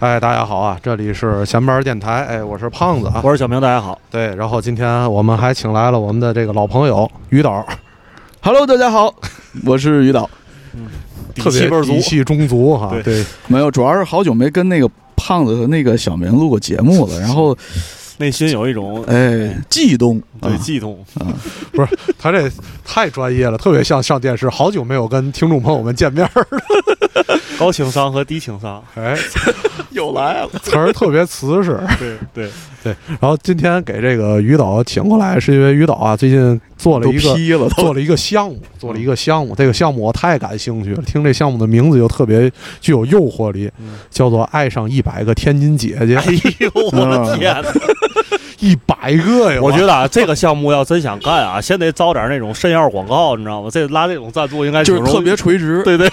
哎，大家好啊，这里是闲班电台，哎，我是胖子啊，我是小明，大家好。对，然后今天我们还请来了我们的这个老朋友于导，Hello，大家好，我是于导。嗯特别底气倍儿足底气中足哈，对对，没有，主要是好久没跟那个胖子和那个小明录过节目了，然后 内心有一种哎悸动，啊对悸动啊。不是，他这太专业了，特别像上电视，好久没有跟听众朋友们见面儿，高情商和低情商。哎，又来了。词儿特别瓷实。对对对，然后今天给这个于导请过来，是因为于导啊最近做了一个批了，做了一个项目，做了一个项目。这个项目我太感兴趣了，听这项目的名字就特别具有诱惑力，嗯叫做“爱上一百个天津姐姐哎呦我的天哪！”，一百个呀！我觉得啊，这个项目要真想干啊，先得招点那种肾药广告，你知道吗？这拉这种赞助应该就是特别垂直。对对，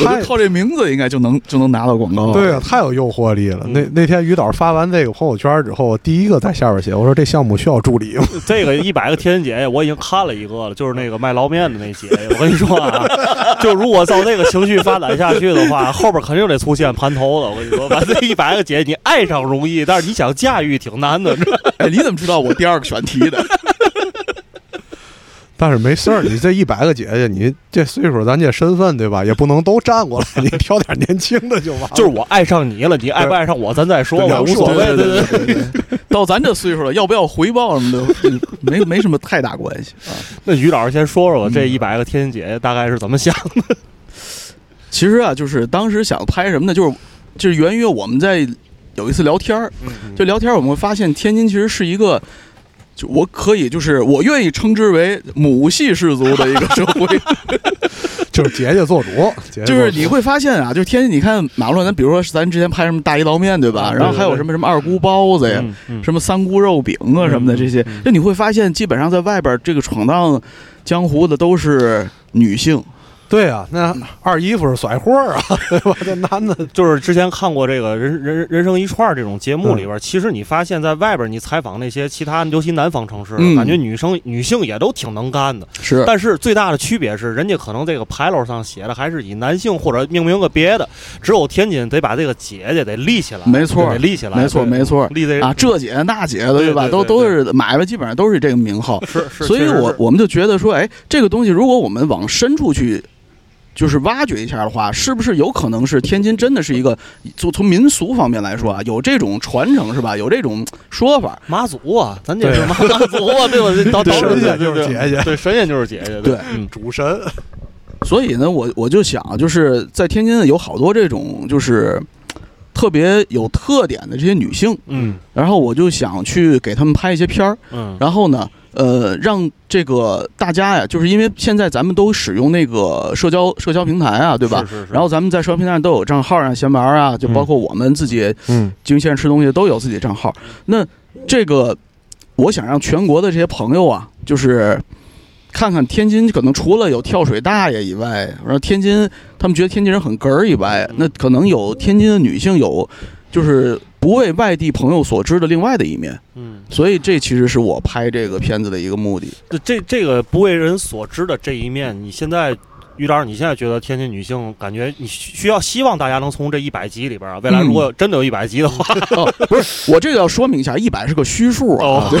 我觉得靠这名字应该就能就能拿到广告。对啊，太有诱惑力了。嗯那那天于导发完这个朋友圈之后，我第一个在下边写，我说这项目需要助理吗？这个一百个天津姐姐我已经看了一个了，就是那个卖捞面的那姐姐。我跟你说啊，就如果照这个情绪发展下去的话，后边肯定得出现盘头的。我跟你说，把这一百个姐姐你爱上容易，但是你想驾驭挺难的。哎，你怎么知道我第二个选题的？但是没事儿，你这一百个姐姐，你这岁数，咱这身份对吧，也不能都站过来，你挑点年轻的就完了。就是我爱上你了，你爱不爱上我，咱再说，吧无所谓。对对对对对对。到咱这岁数了，要不要回报什么的，嗯没没什么太大关系啊。那于老师先说说这一百个天津姐姐大概是怎么想的？其实啊，就是当时想拍什么呢？就是就是源于我们在有一次聊天儿，就聊天儿我们会发现天津其实是一个。就我可以，就是我愿意称之为母系氏族的一个社会，就是姐姐做主，就是你会发现啊，就是天津，你看马路上，咱比如说咱之前拍什么大一捞面，对吧？嗯然后还有什么什么二姑包子呀，什么三姑肉饼啊什么的嗯这些嗯，就你会发现，基本上在外边这个闯荡江湖的都是女性，对啊，那二姨夫是甩货啊，对吧？这男的就是之前看过这个人人人生一串这种节目里边儿，其实你发现在外边你采访那些其他尤其南方城市，嗯感觉女生女性也都挺能干的。是但是最大的区别是，人家可能这个牌楼上写的还是以男性或者命名个别的，只有天津得把这个姐姐得立起来，没错得立起来，没错没错立这啊，这姐那姐的，对吧？对对对都都是买卖，基本上都是这个名号。是是，所以我我们就觉得说，哎，这个东西如果我们往深处去，就是挖掘一下的话，是不是有可能是天津真的是一个，就从民俗方面来说啊，有这种传承是吧？有这种说法。妈祖啊，咱这是妈祖啊，对吧？这到到神仙就是姐姐对神仙就是姐姐，对嗯主神，所以呢，我我就想，就是在天津有好多这种就是特别有特点的这些女性，嗯然后我就想去给他们拍一些片儿，嗯，然后呢，呃，让这个大家呀，就是因为现在咱们都使用那个社交社交平台啊，对吧？是是是然后咱们在社交平台上都有账号啊，闲玩啊，就包括我们自己嗯，经线吃东西都有自己的账号。那这个，我想让全国的这些朋友啊，就是看看天津，可能除了有跳水大爷以外，然后天津他们觉得天津人很哏儿以外，那可能有天津的女性有，就是不为外地朋友所知的另外的一面。嗯，所以这其实是我拍这个片子的一个目的。这这这个不为人所知的这一面，你现在。于老师，你现在觉得天津女性感觉你需需要希望大家能从这一百集里边啊，未来如果真的有一百集的话，哦，不是，我这个要说明一下，一百是个虚数啊。哦对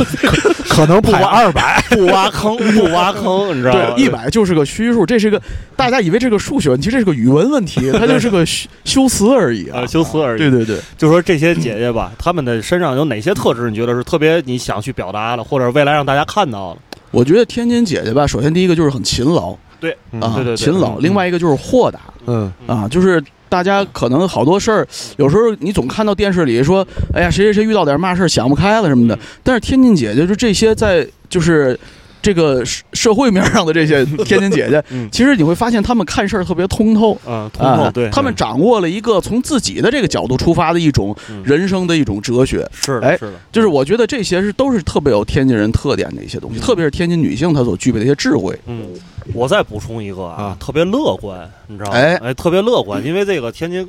可能拍二百，不挖坑不挖坑，你知道一百就是个虚数，这是个大家以为这个数学问题，这是个语文问题，它就是个修 修辞而已啊呃，。修辞而已。对对对，就说这些姐姐吧，她们的身上有哪些特质？你觉得是特别你想去表达的，或者未来让大家看到的？我觉得天津姐姐吧，首先第一个就是很勤劳对嗯。啊，对对对勤劳；嗯。另外一个就是豁达嗯，啊，就是大家可能好多事儿，有时候你总看到电视里说，哎呀，谁谁谁遇到点嘛事儿想不开了什么的嗯，但是天津姐姐就这些在就是。这个社社会面上的这些 天津姐姐，嗯。其实你会发现她们看事儿特别通透，嗯，通透啊，对，他们掌握了一个从自己的这个角度出发的一种嗯。人生的一种哲学，哎是的，是的，就是我觉得这些是都是特别有天津人特点的一些东西，嗯。特别是天津女性她所具备的一些智慧。嗯，我再补充一个啊啊，特别乐观，你知道吗？哎。哎，特别乐观，因为这个天津。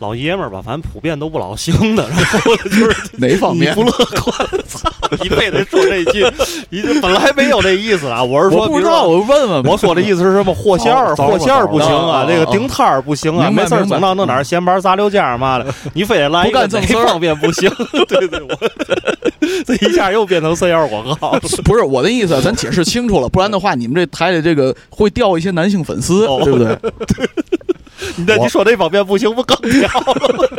老爷们儿吧，反正普遍都不老行的，然后就是哪方面不？乐观，操，你非得说这句，你这本来没有这意思啊，我是说，我不知道，我问问。我说的意思是什么？和馅儿，糟和馅儿不行啊，这个顶摊儿不行啊，没事儿总到弄点儿咸板杂溜酱嘛的，你非得来一个哪不干正事儿方面不行？对对，我 这一下又变成三幺广告。不是我的意思，咱解释清楚了，不然的话，你们这台里这个会掉一些男性粉丝，哦对不对？那你说这方面不行，不更掉了？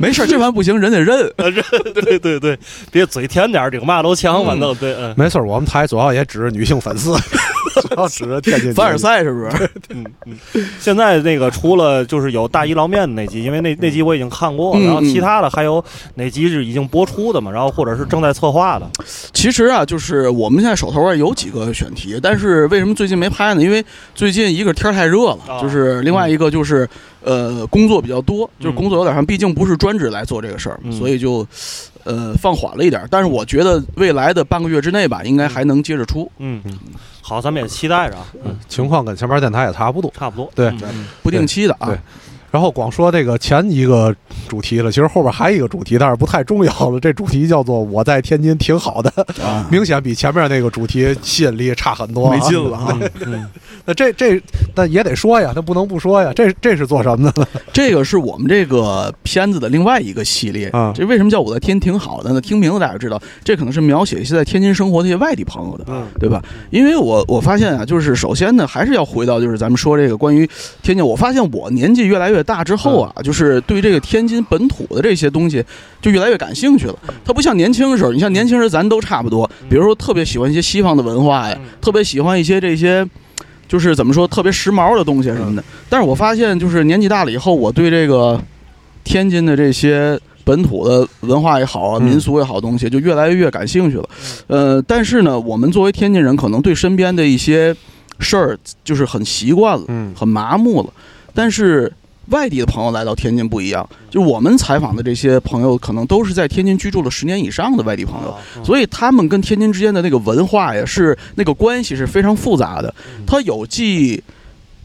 没事儿，这玩意儿不行，人得认。认对对对，别嘴甜点儿，顶嘛都强，反正对，嗯没事儿，我们台主要也指着女性粉丝，主要指着天津凡尔赛是不是？嗯嗯。现在那个除了就是有大姨捞面的那集，因为那那集我已经看过然后其他的还有哪集是已经播出的嘛，然后或者是正在策划的。其实啊，就是我们现在手头啊有几个选题，但是为什么最近没拍呢？因为最近一个天儿太热了，啊就是另外一个就是呃工作比较多，就是嗯工作有点上，毕竟不是专职来做这个事儿，嗯。所以就呃放缓了一点。但是我觉得未来的半个月之内吧，应该还能接着出，嗯，好，咱们也期待着啊，嗯，情况跟前面电台也差不多。差不多。对。不定期的啊。对。然后光说这个前一个主题了，其实后边还有一个主题，但是不太重要了。这主题叫做“我在天津挺好的”，啊，明显比前面那个主题吸引力差很多、没劲了啊。那这这那也得说呀，那不能不说呀。这这是做什么的呢？这个是我们这个片子的另外一个系列。啊这为什么叫我在天津挺好的呢？听名字大家知道，这可能是描写一些在天津生活的一些外地朋友的。嗯对吧？因为我我发现啊，就是首先呢，还是要回到就是咱们说这个关于天津。我发现我年纪越来越大之后啊，就是对这个天津本土的这些东西就越来越感兴趣了。它不像年轻的时候，你像年轻人咱都差不多，比如说特别喜欢一些西方的文化呀，嗯特别喜欢一些这些。就是怎么说特别时髦的东西什么的，但是我发现就是年纪大了以后，我对这个天津的这些本土的文化也好民俗也好东西，就越来越感兴趣了。呃，但是呢，我们作为天津人，可能对身边的一些事儿就是很习惯了，嗯。很麻木了。但是外地的朋友来到天津不一样，就是我们采访的这些朋友，可能都是在天津居住了十年以上的外地朋友。嗯所以他们跟天津之间的那个文化呀，是那个关系是非常复杂的。他有既，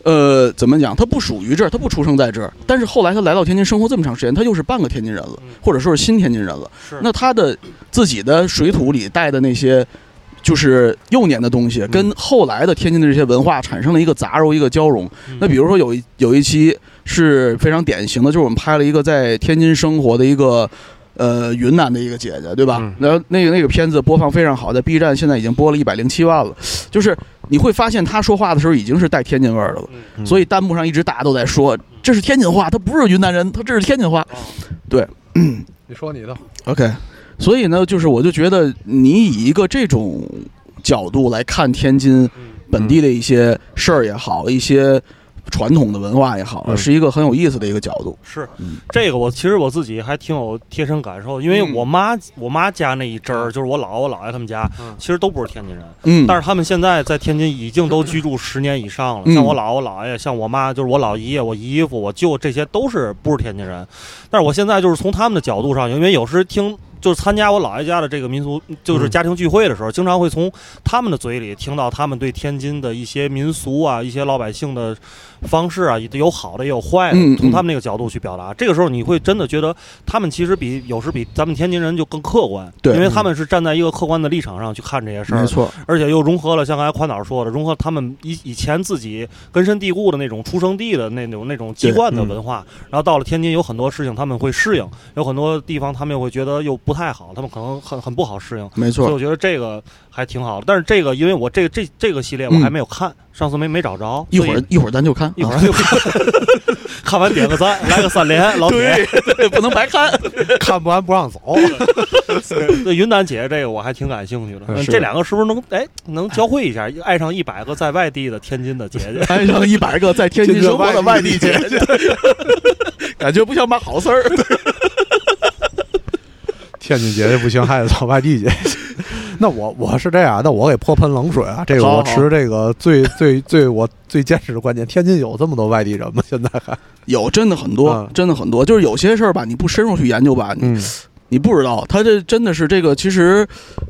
呃，怎么讲？他不属于这儿，他不出生在这儿，但是后来他来到天津生活这么长时间，他又是半个天津人了，或者说是新天津人了。是那他的自己的水土里带的那些。就是幼年的东西，跟后来的天津的这些文化产生了一个杂糅，一个交融。嗯。那比如说有一有一期是非常典型的，就是我们拍了一个在天津生活的一个呃云南的一个姐姐，对吧？嗯。然后那个那个片子播放非常好，在 B 站现在已经播了一百零七万了。就是你会发现她说话的时候已经是带天津味儿的了，嗯。所以弹幕上一直大家都在说这是天津话，她不是云南人，她这是天津话。对。你说你的，OK，所以呢，就是我就觉得你以一个这种角度来看天津嗯本地的一些事儿也好，一些传统的文化也好，嗯是一个很有意思的一个角度。是嗯这个，我其实我自己还挺有贴身感受，因为嗯我妈我妈家那一支儿，就是我姥我姥爷他们家嗯，其实都不是天津人，嗯，但是他们现在在天津已经都居住十年以上了。嗯像我姥我姥爷，像我妈，就是我老姨爷、我姨夫、我舅，这些都是不是天津人。但是我现在就是从他们的角度上，因为有时听。就是参加我姥爷家的这个民俗，就是嗯。家庭聚会的时候，经常会从他们的嘴里听到他们对天津的一些民俗啊、一些老百姓的方式啊，有好的也有坏的，从他们那个角度去表达。这个时候，你会真的觉得他们其实比有时比咱们天津人就更客观，对。因为他们是站在一个客观的立场上去看这些事儿。没，错，而且又融合了像刚才宽导说的，融合他们以以前自己根深蒂固的那种出生地的那种那种籍贯的文化，然后到了天津有很多事情他们会适应，有很多地方他们又会觉得又不太好，他们可能很很不好适应。没错，所以我觉得这个还挺好的，但是这个因为我这个这这个系列我还没有看，上次没没找着，嗯一会儿一会儿咱就看，一会儿就看，看完点个赞，来个三连，老铁。对对，不能白看。看不完不让走。对云南姐姐这个我还挺感兴趣的，这两个是不是能哎能交汇一下，爱上一百个在外地的天津的姐姐？爱上一百个在天津生活的外地姐姐，感觉不像把好事儿。天津姐姐不行，还得找外地姐姐。那我我是这样，那我给泼盆冷水啊！这个我持这个最最最我最坚持的观点：天津有这么多外地人吗？现在还 有真的很多嗯，真的很多，就是有些事儿吧，你不深入去研究吧，你嗯你不知道，他这真的是这个，其实，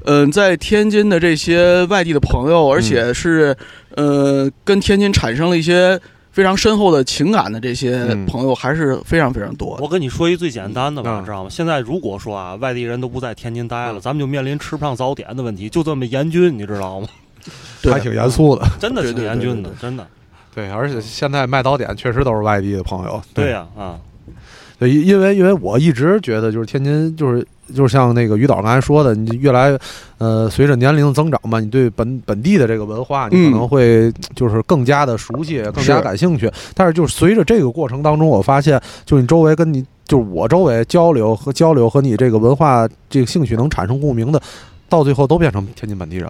嗯、在天津的这些外地的朋友，而且是呃，跟天津产生了一些非常深厚的情感的这些嗯朋友还是非常非常多的。我跟你说一最简单的吧，嗯知道吗？现在如果说啊，外地人都不在天津待了，嗯咱们就面临吃不上早点的问题，就这么严峻，你知道吗？还挺严肃的。真的挺严峻的真的。对，而且现在卖早点确实都是外地的朋友。对呀，啊，对，因因为因为我一直觉得，就是天津，就是就是像那个于导刚才说的，你越来，呃，随着年龄的增长嘛，你对本本地的这个文化，你可嗯能会就是更加的熟悉，更加感兴趣。但是就是随着这个过程当中，我发现，就是你周围跟你，就是我周围交流和交流和你这个文化这个兴趣能产生共鸣的，到最后都变成天津本地人。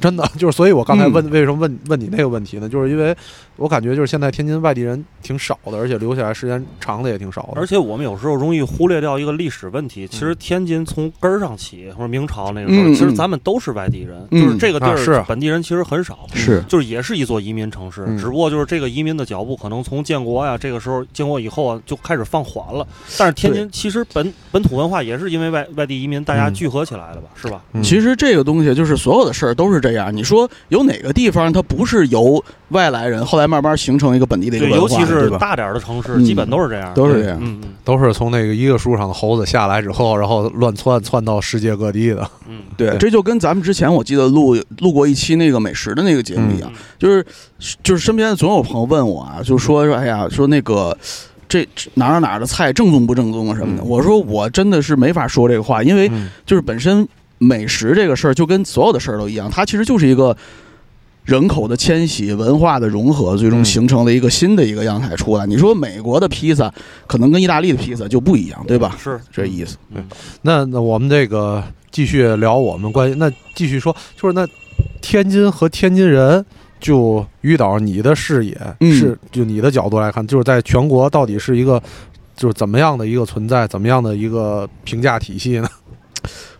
真的就是，所以我刚才问、为什么问问你那个问题呢？就是因为我感觉就是现在天津外地人挺少的，而且留下来时间长的也挺少的。而且我们有时候容易忽略掉一个历史问题。其实天津从根儿上起，或者明朝那个时候，嗯其实嗯咱们都是外地人，嗯就是这个地啊是儿本地人其实很少。是就是也是一座移民城市，嗯只不过就是这个移民的脚步可能从建国呀，这个时候建国以后啊就开始放缓了。但是天津其实本本土文化也是因为外外地移民大家嗯聚合起来的吧，是吧？嗯其实这个东西就是所有的事儿都是这样。你说有哪个地方它不是由外来人后来慢慢形成一个本地的一个，文化，尤其是？大点儿的城市，嗯基本都是这样。都是这样。都是从那个一个树上的猴子下来之后，然后乱窜窜到世界各地的。嗯，对，这就跟咱们之前我记得录录过一期那个美食的那个节目一样，嗯就是就是身边总有朋友问我啊，就说说哎呀，说那个这这哪儿哪儿的菜正宗不正宗啊什么的。嗯我说我真的是没法说这个话，因为嗯就是本身美食这个事儿就跟所有的事儿都一样，它其实就是一个。人口的迁徙、文化的融合，最终嗯形成了一个新的一个样态出来。你说美国的披萨可能跟意大利的披萨就不一样，对吧？是这意思。嗯那那我们这个继续聊我们关于那继续说，就是那天津和天津人，就于导你的视野、嗯是就你的角度来看，就是在全国到底是一个就是怎么样的一个存在，怎么样的一个评价体系呢？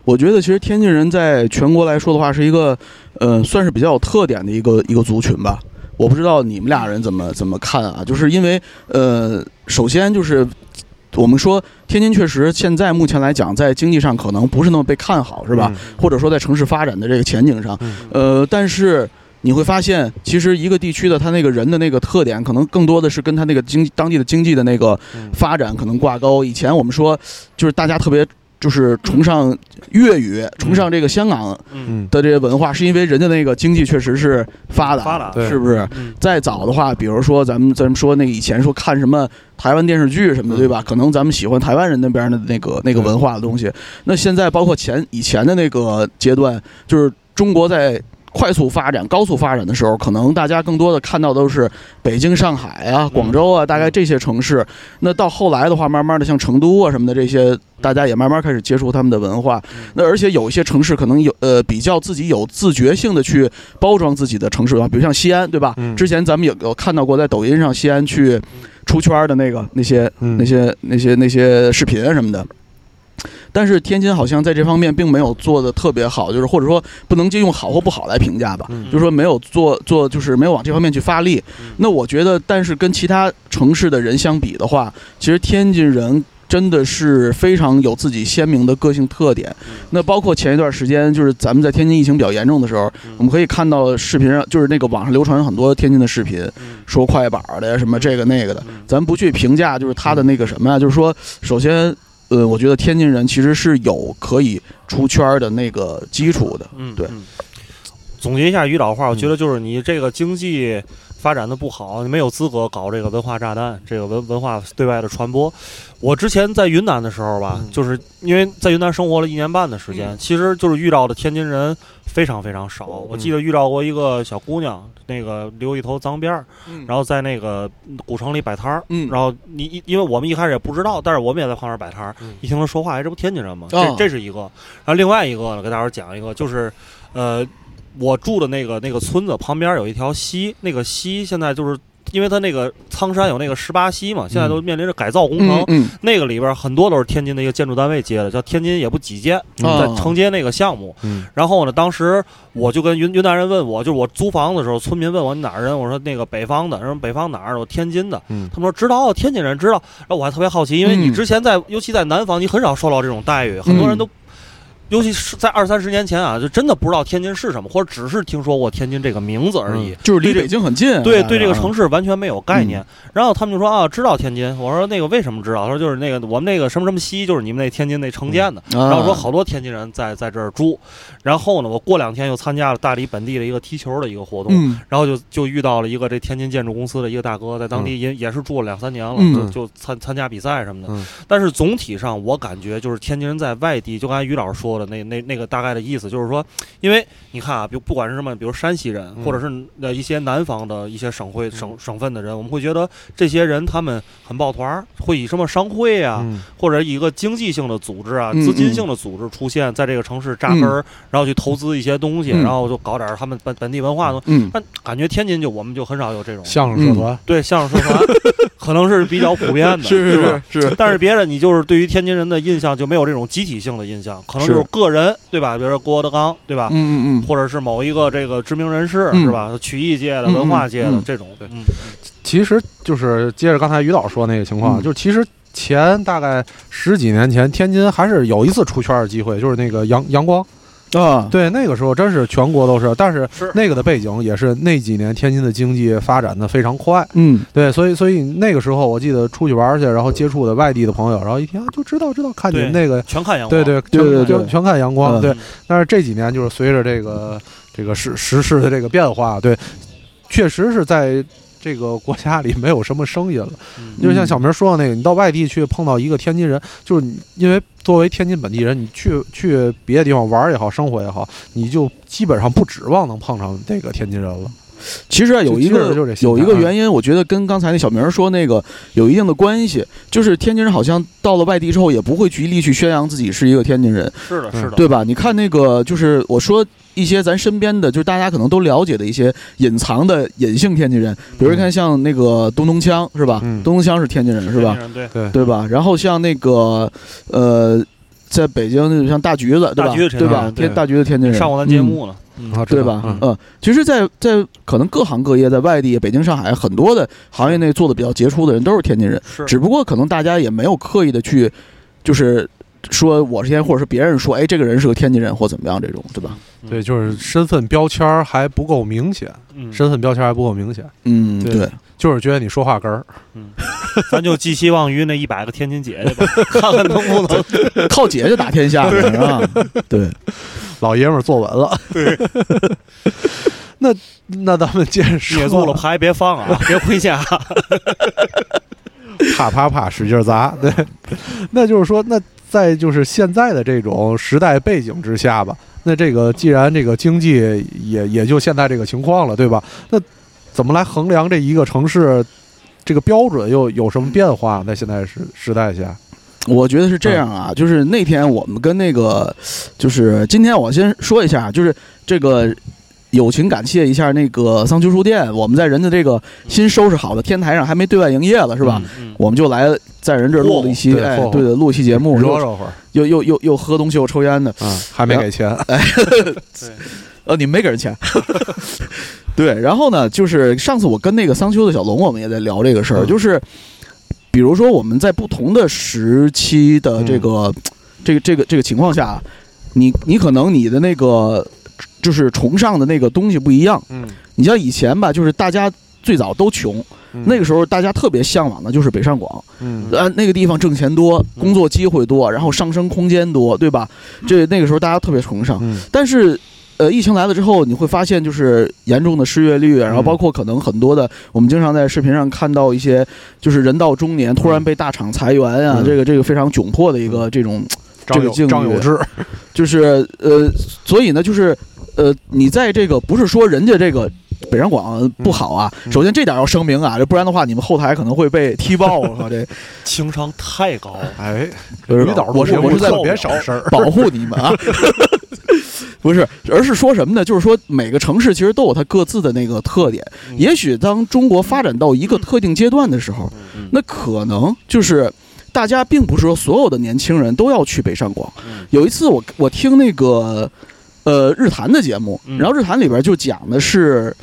我觉得其实天津人在全国来说的话，是一个呃，算是比较有特点的一个一个族群吧。我不知道你们俩人怎么怎么看啊？就是因为呃，首先就是我们说天津确实现在目前来讲，在经济上可能不是那么被看好，是吧？或者说在城市发展的这个前景上，嗯呃，但是你会发现，其实一个地区的它那个人的那个特点，可能更多的是跟它那个经当地的经济的那个嗯发展可能挂钩。以前我们说，就是大家特别就是崇尚粤语，崇尚这个香港的这些文化，是因为人家那个经济确实是发达，发达是不是？嗯再早的话，比如说咱们咱们说那个以前说看什么台湾电视剧什么的，嗯对吧？可能咱们喜欢台湾人那边的那个那个文化的东西。那现在包括前以前的那个阶段，就是中国在快速发展、高速发展的时候，可能大家更多的看到都是北京、上海啊、广州啊，大概这些城市。那到后来的话，慢慢的像成都啊什么的这些，大家也慢慢开始接触他们的文化。那而且有一些城市可能有呃比较自己有自觉性的去包装自己的城市文化，比如像西安，对吧？嗯之前咱们有有看到过在抖音上西安去出圈的那个那些嗯那些那些那些视频啊什么的。但是天津好像在这方面并没有做的特别好，就是或者说不能就用好或不好来评价吧，嗯就是说没有做做就是没有往这方面去发力。嗯那我觉得，但是跟其他城市的人相比的话，其实天津人真的是非常有自己鲜明的个性特点。那包括前一段时间，就是咱们在天津疫情比较严重的时候，我们可以看到视频上，就是那个网上流传很多天津的视频，说快板的呀，什么这个那个的。咱不去评价，就是他的那个什么呀，就是说，首先，呃，我觉得天津人其实是有可以出圈的那个基础的。对总结一下于导话，我觉得就是你这个经济发展的不好，你没有资格搞这个文化炸弹，这个文文化对外的传播。我之前在云南的时候吧，嗯。就是因为在云南生活了一年半的时间，嗯。其实就是遇到的天津人非常非常少。我记得遇到过一个小姑娘，那个留一头脏辫儿，然后在那个古城里摆摊儿，嗯。然后你因为我们一开始也不知道，但是我们也在旁边摆摊儿，嗯。一听她说话，哎，这不天津人吗？哦这这是一个，然后另外一个呢，给大伙儿讲一个，就是呃，我住的那个那个村子旁边有一条溪，那个溪现在就是因为它那个苍山有那个十八溪嘛，现在都面临着改造工程。嗯嗯那个里边很多都是天津的一个建筑单位接的，叫天津也不几建，哦在承接那个项目。嗯然后呢，当时我就跟云云南人问我，就是我租房子的时候，村民问我你哪儿人，我说那个北方的，然后北方哪儿？我天津的。嗯他们说知道，天津人知道。然后我还特别好奇，因为你嗯之前在，尤其在南方，你很少受到这种待遇，很多人都尤其是在二三十年前啊，就真的不知道天津是什么，或者只是听说过天津这个名字而已。就是离北京很近，对对，哎这个城市，完全没有概念。然后他们就说啊，知道天津。我说那个为什么知道？他说就是那个我们那个什么什么西，就是你们那天津那城建的。然然后说好多天津人在在这儿住。然后呢，我过两天又参加了大理本地的一个踢球的一个活动。嗯然后就就遇到了一个这天津建筑公司的一个大哥，在当地也、也是住了两三年了，嗯就就参参加比赛什么的。嗯但是总体上，我感觉就是天津人在外地，就刚才于老师说的那那那个大概的意思，就是说，因为你看啊，比如不管是什么，比如山西人，嗯或者是呃一些南方的一些省会省省份的人，我们会觉得这些人他们很抱团儿，会以什么商会啊，嗯或者一个经济性的组织啊、嗯资金性的组织出现在这个城市扎根儿，然后去投资一些东西，嗯然后就搞点儿他们本本地文化的。嗯但感觉天津就我们就很少有这种相声社团，对相声社团，可能是比较普遍的，是？是是，但是别人，你就是对于天津人的印象就没有这种集体性的印象，可能就是是个人，对吧？比如说郭德纲，对吧？嗯嗯嗯，或者是某一个这个知名人士，嗯。是吧？曲艺界的、文化界的嗯。这种，对。嗯，其实就是接着刚才于导说那个情况，嗯。就是其实前大概十几年前，天津还是有一次出圈的机会，就是那个杨阳光，啊，对，那个时候真是全国都是，但是是那个的背景也是那几年天津的经济发展的非常快，嗯。对，所以所以那个时候我记得出去玩去，然后接触的外地的朋友，然后一听啊就知道知道看你们那个，全看阳光，对对对对对。全全看阳光，嗯。对，但是这几年就是随着这个这个时时事的这个变化，对，确实是在这个国家里没有什么声音了。嗯就像小明说的那个，你到外地去碰到一个天津人，就是你因为作为天津本地人，你去去别的地方玩也好，生活也好，你就基本上不指望能碰上这个天津人了。其实啊，有一个有一个原因，我觉得跟刚才那小明说那个有一定的关系，就是天津人好像到了外地之后，也不会极力去宣扬自己是一个天津人，是的，嗯是的，对吧？你看那个，就是我说一些咱身边的，就是大家可能都了解的一些隐藏的隐性天津人，比如你看像那个东东枪是吧？嗯东东枪是天津人是吧？对，对，对吧？然后像那个呃，在北京像大橘子对吧？大橘子对吧？天大橘子天津人上过咱节目了，嗯啊，对吧？嗯。嗯，其实在，在可能各行各业，在外地、北京、上海很多的行业内做的比较杰出的人都是天津人，是。只不过可能大家也没有刻意的去，就是说我是天，或者是别人说，哎，这个人是个天津人或怎么样这种，对吧？对，就是身份标签还不够明显，嗯，身份标签还不够明显，嗯，对对，就是觉得你说话根儿。嗯。咱就寄希望于那一百个天津姐姐吧，看看能不能靠姐姐打天下 是吧？对，老爷们儿坐稳了。对，那那咱们接着说，捏住了牌别放啊，别回家。啪啪啪使劲砸。对，那就是说，那在就是现在的这种时代背景之下吧，那这个既然这个经济也也就现在这个情况了，对吧？那怎么来衡量这一个城市这个标准又有什么变化？在现在时时代下，我觉得是这样啊，就是那天我们跟那个，就是今天我先说一下，就是这个。友情感谢一下那个桑丘书店，我们在人家这个新收拾好的天台上还没对外营业了，是吧？嗯？我们就来在人这儿录了一期，哎对的，录一期节目，又热热会儿又又又又喝东西又抽烟的，啊，还没给钱。对，呃，你们没给人钱。对，然后呢，就是上次我跟那个桑丘的小龙，我们也在聊这个事儿，嗯就是比如说我们在不同的时期的这个、这个这个这个情况下，你你可能你的那个就是崇尚的那个东西不一样。嗯，你像以前吧，就是大家最早都穷，那个时候大家特别向往的就是北上广，嗯呃，那个地方挣钱多，工作机会多，然后上升空间多，对吧？这那个时候大家特别崇尚。嗯但是，呃，疫情来了之后，你会发现就是严重的失业率，然后包括可能很多的，我们经常在视频上看到一些，就是人到中年突然被大厂裁员啊，嗯。这个这个非常窘迫的一个这种，这个境遇张有志，就是呃，所以呢，就是呃，你在这个不是说人家这个。北上广不好啊！嗯。首先这点要声明啊，这不然的话，你们后台可能会被踢爆。我靠，这。情商太高，哎，我是我是在特别少事儿，保护你们啊，不是，而是说什么呢？就是说每个城市其实都有它各自的那个特点。嗯也许当中国发展到一个特定阶段的时候，嗯那可能就是大家并不是说所有的年轻人都要去北上广。嗯有一次我我听那个呃日坛的节目，嗯然后日坛里边就讲的是，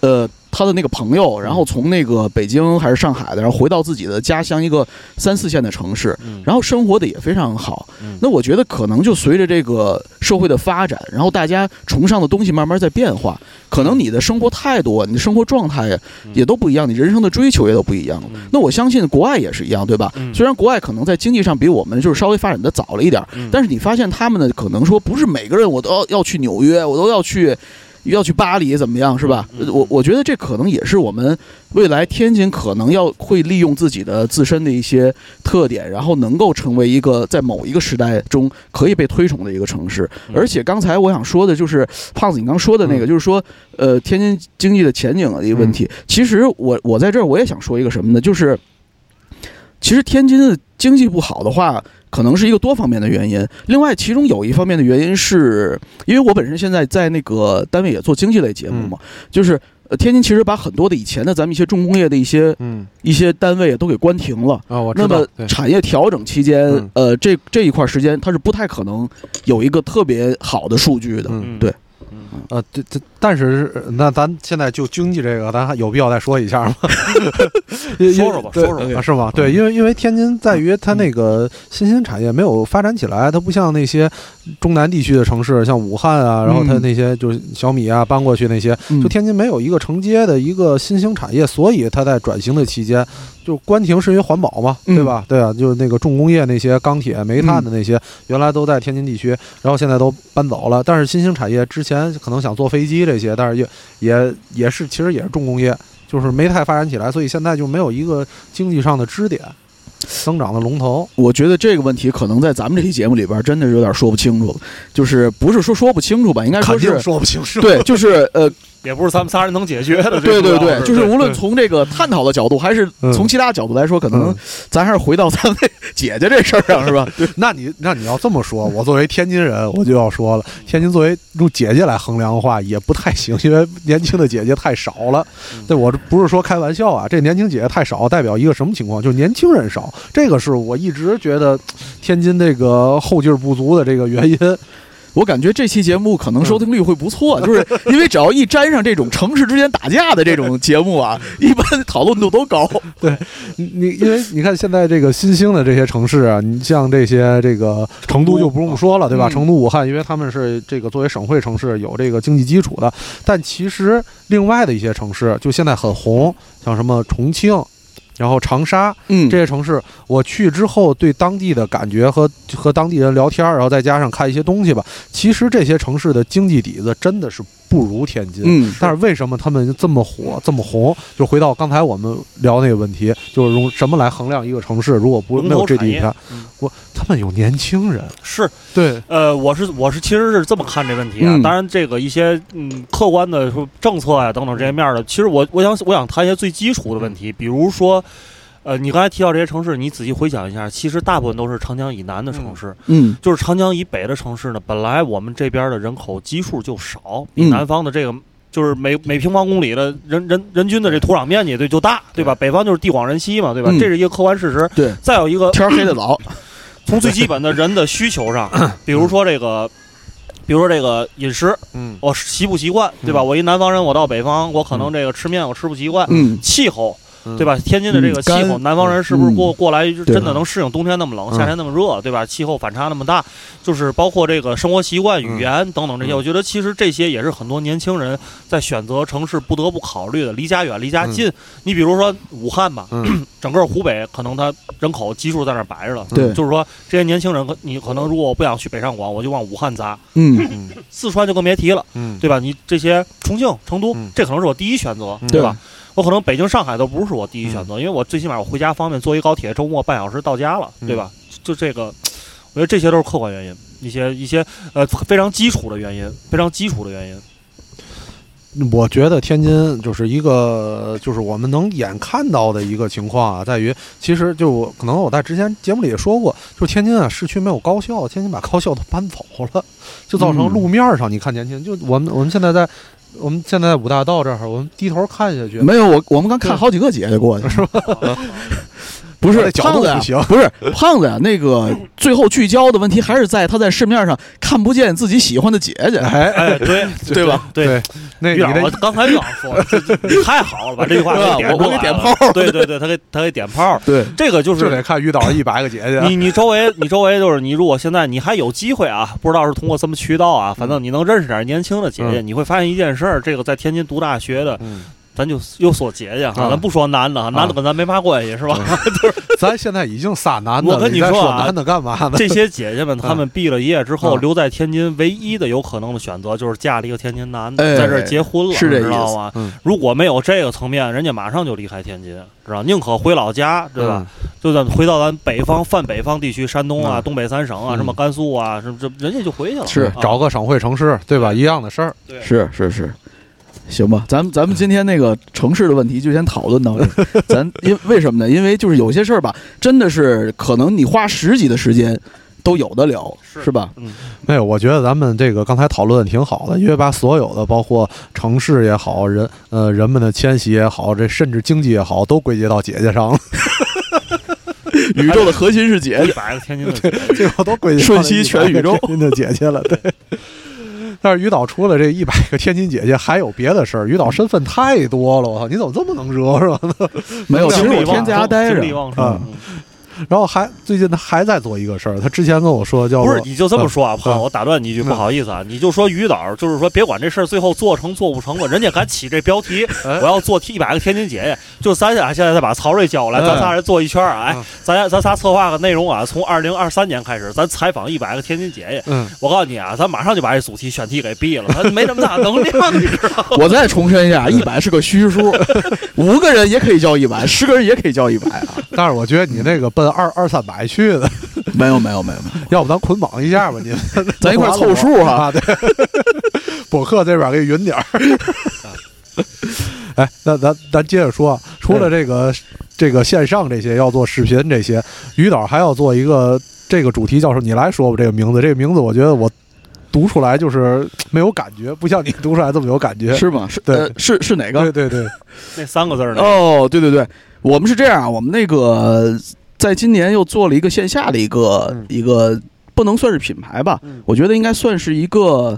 呃，他的那个朋友，然后从那个北京还是上海的，然后回到自己的家乡一个三四线的城市，嗯然后生活的也非常好。嗯那我觉得可能就随着这个社会的发展，然后大家崇尚的东西慢慢在变化，可能你的生活态度、你的生活状态嗯也都不一样，你人生的追求也都不一样。嗯那我相信国外也是一样，对吧？嗯虽然国外可能在经济上比我们就是稍微发展的早了一点但是你发现他们呢，可能说不是每个人我都要要去纽约，我都要去。要去巴黎怎么样是吧？我我觉得这可能也是我们未来天津可能要会利用自己的自身的一些特点，然后能够成为一个在某一个时代中可以被推崇的一个城市。嗯而且刚才我想说的就是胖子你刚说的那个，嗯就是说呃天津经济的前景的一个问题。其实我我在这儿我也想说一个什么呢？就是其实天津的经济不好的话，可能是一个多方面的原因。另外，其中有一方面的原因是，因为我本身现在在那个单位也做经济类节目嘛，就是呃，天津其实把很多的以前的咱们一些重工业的一些嗯一些单位都给关停了。啊，我知那么，产业调整期间嗯，呃，这这一块时间它是不太可能有一个特别好的数据的。嗯对呃，这这，但是呃那咱现在就经济这个，咱还有必要再说一下吗？因说说吧说说吧啊是吗？对，因为因为天津在于它那个新兴产业没有发展起来，它不像那些中南地区的城市，像武汉啊，然后它嗯那些就是小米啊搬过去那些，嗯就天津没有一个承接的一个新兴产业，所以它在转型的期间就关停是因为环保嘛，嗯对吧？对啊，就是那个重工业那些钢铁、煤炭的那些，原来都在天津地区，然后现在都搬走了。但是新兴产业之前可能想做飞机这些，但是也也也是其实也是重工业，就是没太发展起来，所以现在就没有一个经济上的支点，增长的龙头。我觉得这个问题可能在咱们这期节目里边真的是有点说不清楚了，就是不是说说不清楚吧，应该说是说不清楚对，就是呃，也不是咱们仨人能解决的。对对对，就是无论从这个探讨的角度，还是嗯从其他角度来说，可能嗯咱还是回到咱们姐姐这事儿上，是吧？对，那你那你要这么说，我作为天津人，我就要说了，天津作为用姐姐来衡量的话，也不太行，因为年轻的姐姐太少了。嗯对我这不是说开玩笑啊，这年轻姐姐太少，代表一个什么情况？就是年轻人少，这个是我一直觉得天津这个后劲儿不足的这个原因。我感觉这期节目可能收听率会不错，就是因为只要一沾上这种城市之间打架的这种节目啊，一般讨论度都高。对你因为你看现在这个新兴的这些城市啊，你像这些这个成都就不用说了，对吧？嗯成都、武汉，因为他们是这个作为省会城市有这个经济基础的，但其实另外的一些城市就现在很红，像什么重庆。然后长沙嗯。这些城市，我去之后对当地的感觉和和当地人聊天，然后再加上看一些东西吧，其实这些城市的经济底子真的是不如天津。嗯，但是为什么他们这么火、这么红？就回到刚才我们聊那个问题，就是用什么来衡量一个城市？如果不没有头产业 GDP，嗯我他们有年轻人，是对，呃，我是我是其实是这么看这问题啊。嗯当然，这个一些嗯客观的说政策呀、等等这些面的，其实我我想我想谈一些最基础的问题，比如说。呃，你刚才提到这些城市，你仔细回想一下，其实大部分都是长江以南的城市，嗯就是长江以北的城市呢，本来我们这边的人口基数就少，比嗯南方的这个就是每每平方公里的人人人均的这土壤面积对就大，对吧？北方就是地广人稀嘛，对吧？嗯这是一个客观事实。对，再有一个，天黑的早。从最基本的人的需求上，比如说这个，比如说这个饮食，嗯我习不习惯，对吧？嗯我一南方人，我到北方，我可能这个吃面我吃不习惯。嗯气候，嗯对吧？天津的这个气候，南方人是不是过过来真的能适应冬天那么冷，嗯夏天那么热，对吧？气候反差那么大，就是包括这个生活习惯、语言等等这些，嗯我觉得其实这些也是很多年轻人在选择城市不得不考虑的。离家远，离家近。你比如说武汉吧，嗯 整个湖北可能它人口基数在那儿摆着了。对就是说这些年轻人，你可能如果我不想去北上广，我就往武汉砸。嗯嗯四川就更别提了，嗯，对吧？你这些重庆、成都嗯，这可能是我第一选择，嗯对吧？我可能北京、上海都不是我第一选择，因为我最起码我回家方便，坐一高铁，周末半小时到家了，嗯对吧？就这个，我觉得这些都是客观原因，一些一些呃非常基础的原因，非常基础的原因。我觉得天津就是一个，就是我们能眼看到的一个情况啊，在于其实就我可能我在之前节目里也说过，就是天津啊市区没有高校，天津把高校都搬走了，就造成嗯路面上你看年轻人，就我们我们现在在我们现在在五大道这儿，我们低头看下去，没有我我们刚看好几个姐姐过去，是吧？不是角胖子不行，不是胖子呀，那个最后聚焦的问题还是在他在市面上看不见自己喜欢的姐姐，哎，哎，对对吧？对，那于老，我刚才就想说，太好了，把这句话给点我我给点炮。对对对，他给他给点炮，对，这个就是得看遇到一百个姐姐，你你周围你周围就是你，如果现在你还有机会啊，不知道是通过什么渠道啊，反正你能认识点年轻的姐姐，嗯。你会发现一件事儿，这个在天津读大学的，嗯，咱就又说姐姐哈，啊咱不说男的哈，男的跟咱没嘛关系是吧？咱现在已经仨男的了，我跟你说啊男的干嘛呢？这些姐姐们，她们毕了业之后啊留在天津，唯一的有可能的选择就是嫁了一个天津男的，哎在这儿结婚了，是这意思知道吗？嗯如果没有这个层面，人家马上就离开天津，知道？宁可回老家，对吧？就咱回到咱北方泛北方地区，山东啊、嗯东北三省啊，嗯什么甘肃啊，什么这人家就回去了。是啊找个省会城市，对吧？一样的事儿。对是是是，行吧，咱们咱们今天那个城市的问题就先讨论到这儿。咱因为什么呢？因为就是有些事儿吧，真的是可能你花十几的时间都有的聊，是是吧？嗯，没有，我觉得咱们这个刚才讨论的挺好的，因为把所有的包括城市也好，人呃人们的迁徙也好，这甚至经济也好，都归结到姐姐上了，宇宙的核心是姐一姐，百个天津的姐姐 最后都归瞬息全宇宙天津的姐姐了。对。但是于导除了这一百个天津姐姐，还有别的事儿。于导身份太多了，我操！你怎么这么能惹是吧？没有，其实我天在家待着精力，旺盛啊嗯然后还最近他还在做一个事儿，他之前跟我说叫不是，你就这么说啊，胖，嗯我打断你一句，嗯不好意思啊，你就说于导，就是说别管这事儿最后做成做不成吧，人家敢起这标题，哎我要做一百个天津姐姐，就咱俩现在再把曹睿叫过来，嗯咱仨人做一圈儿，哎嗯，咱俩咱仨策划个内容啊，从二零二三年开始，咱采访一百个天津姐姐，嗯，我告诉你啊，咱马上就把这主题选题给毙了，咱没那么大能量，你知道吗？我再重申一下，一百是个虚数，五个人也可以叫一百，十个人也可以叫一百啊！但是我觉得你那个奔二二三百去的，没有没有没有没有，要不咱捆绑一下吧？你们 咱一块凑数哈。啊！对，博客这边给匀点儿。哎，那咱咱接着说，除了这个这个线上这些要做视频这些，于导还要做一个这个主题，叫什么？你来说吧。这个名字，这个名字我觉得我读出来就是没有感觉，不像你读出来这么有感觉。是吗？是对呃是是哪个？对对对，那三个字儿呢？哦，对对对，我们是这样，我们那个在今年又做了一个线下的一个、嗯。一个，不能算是品牌吧，嗯。我觉得应该算是一个。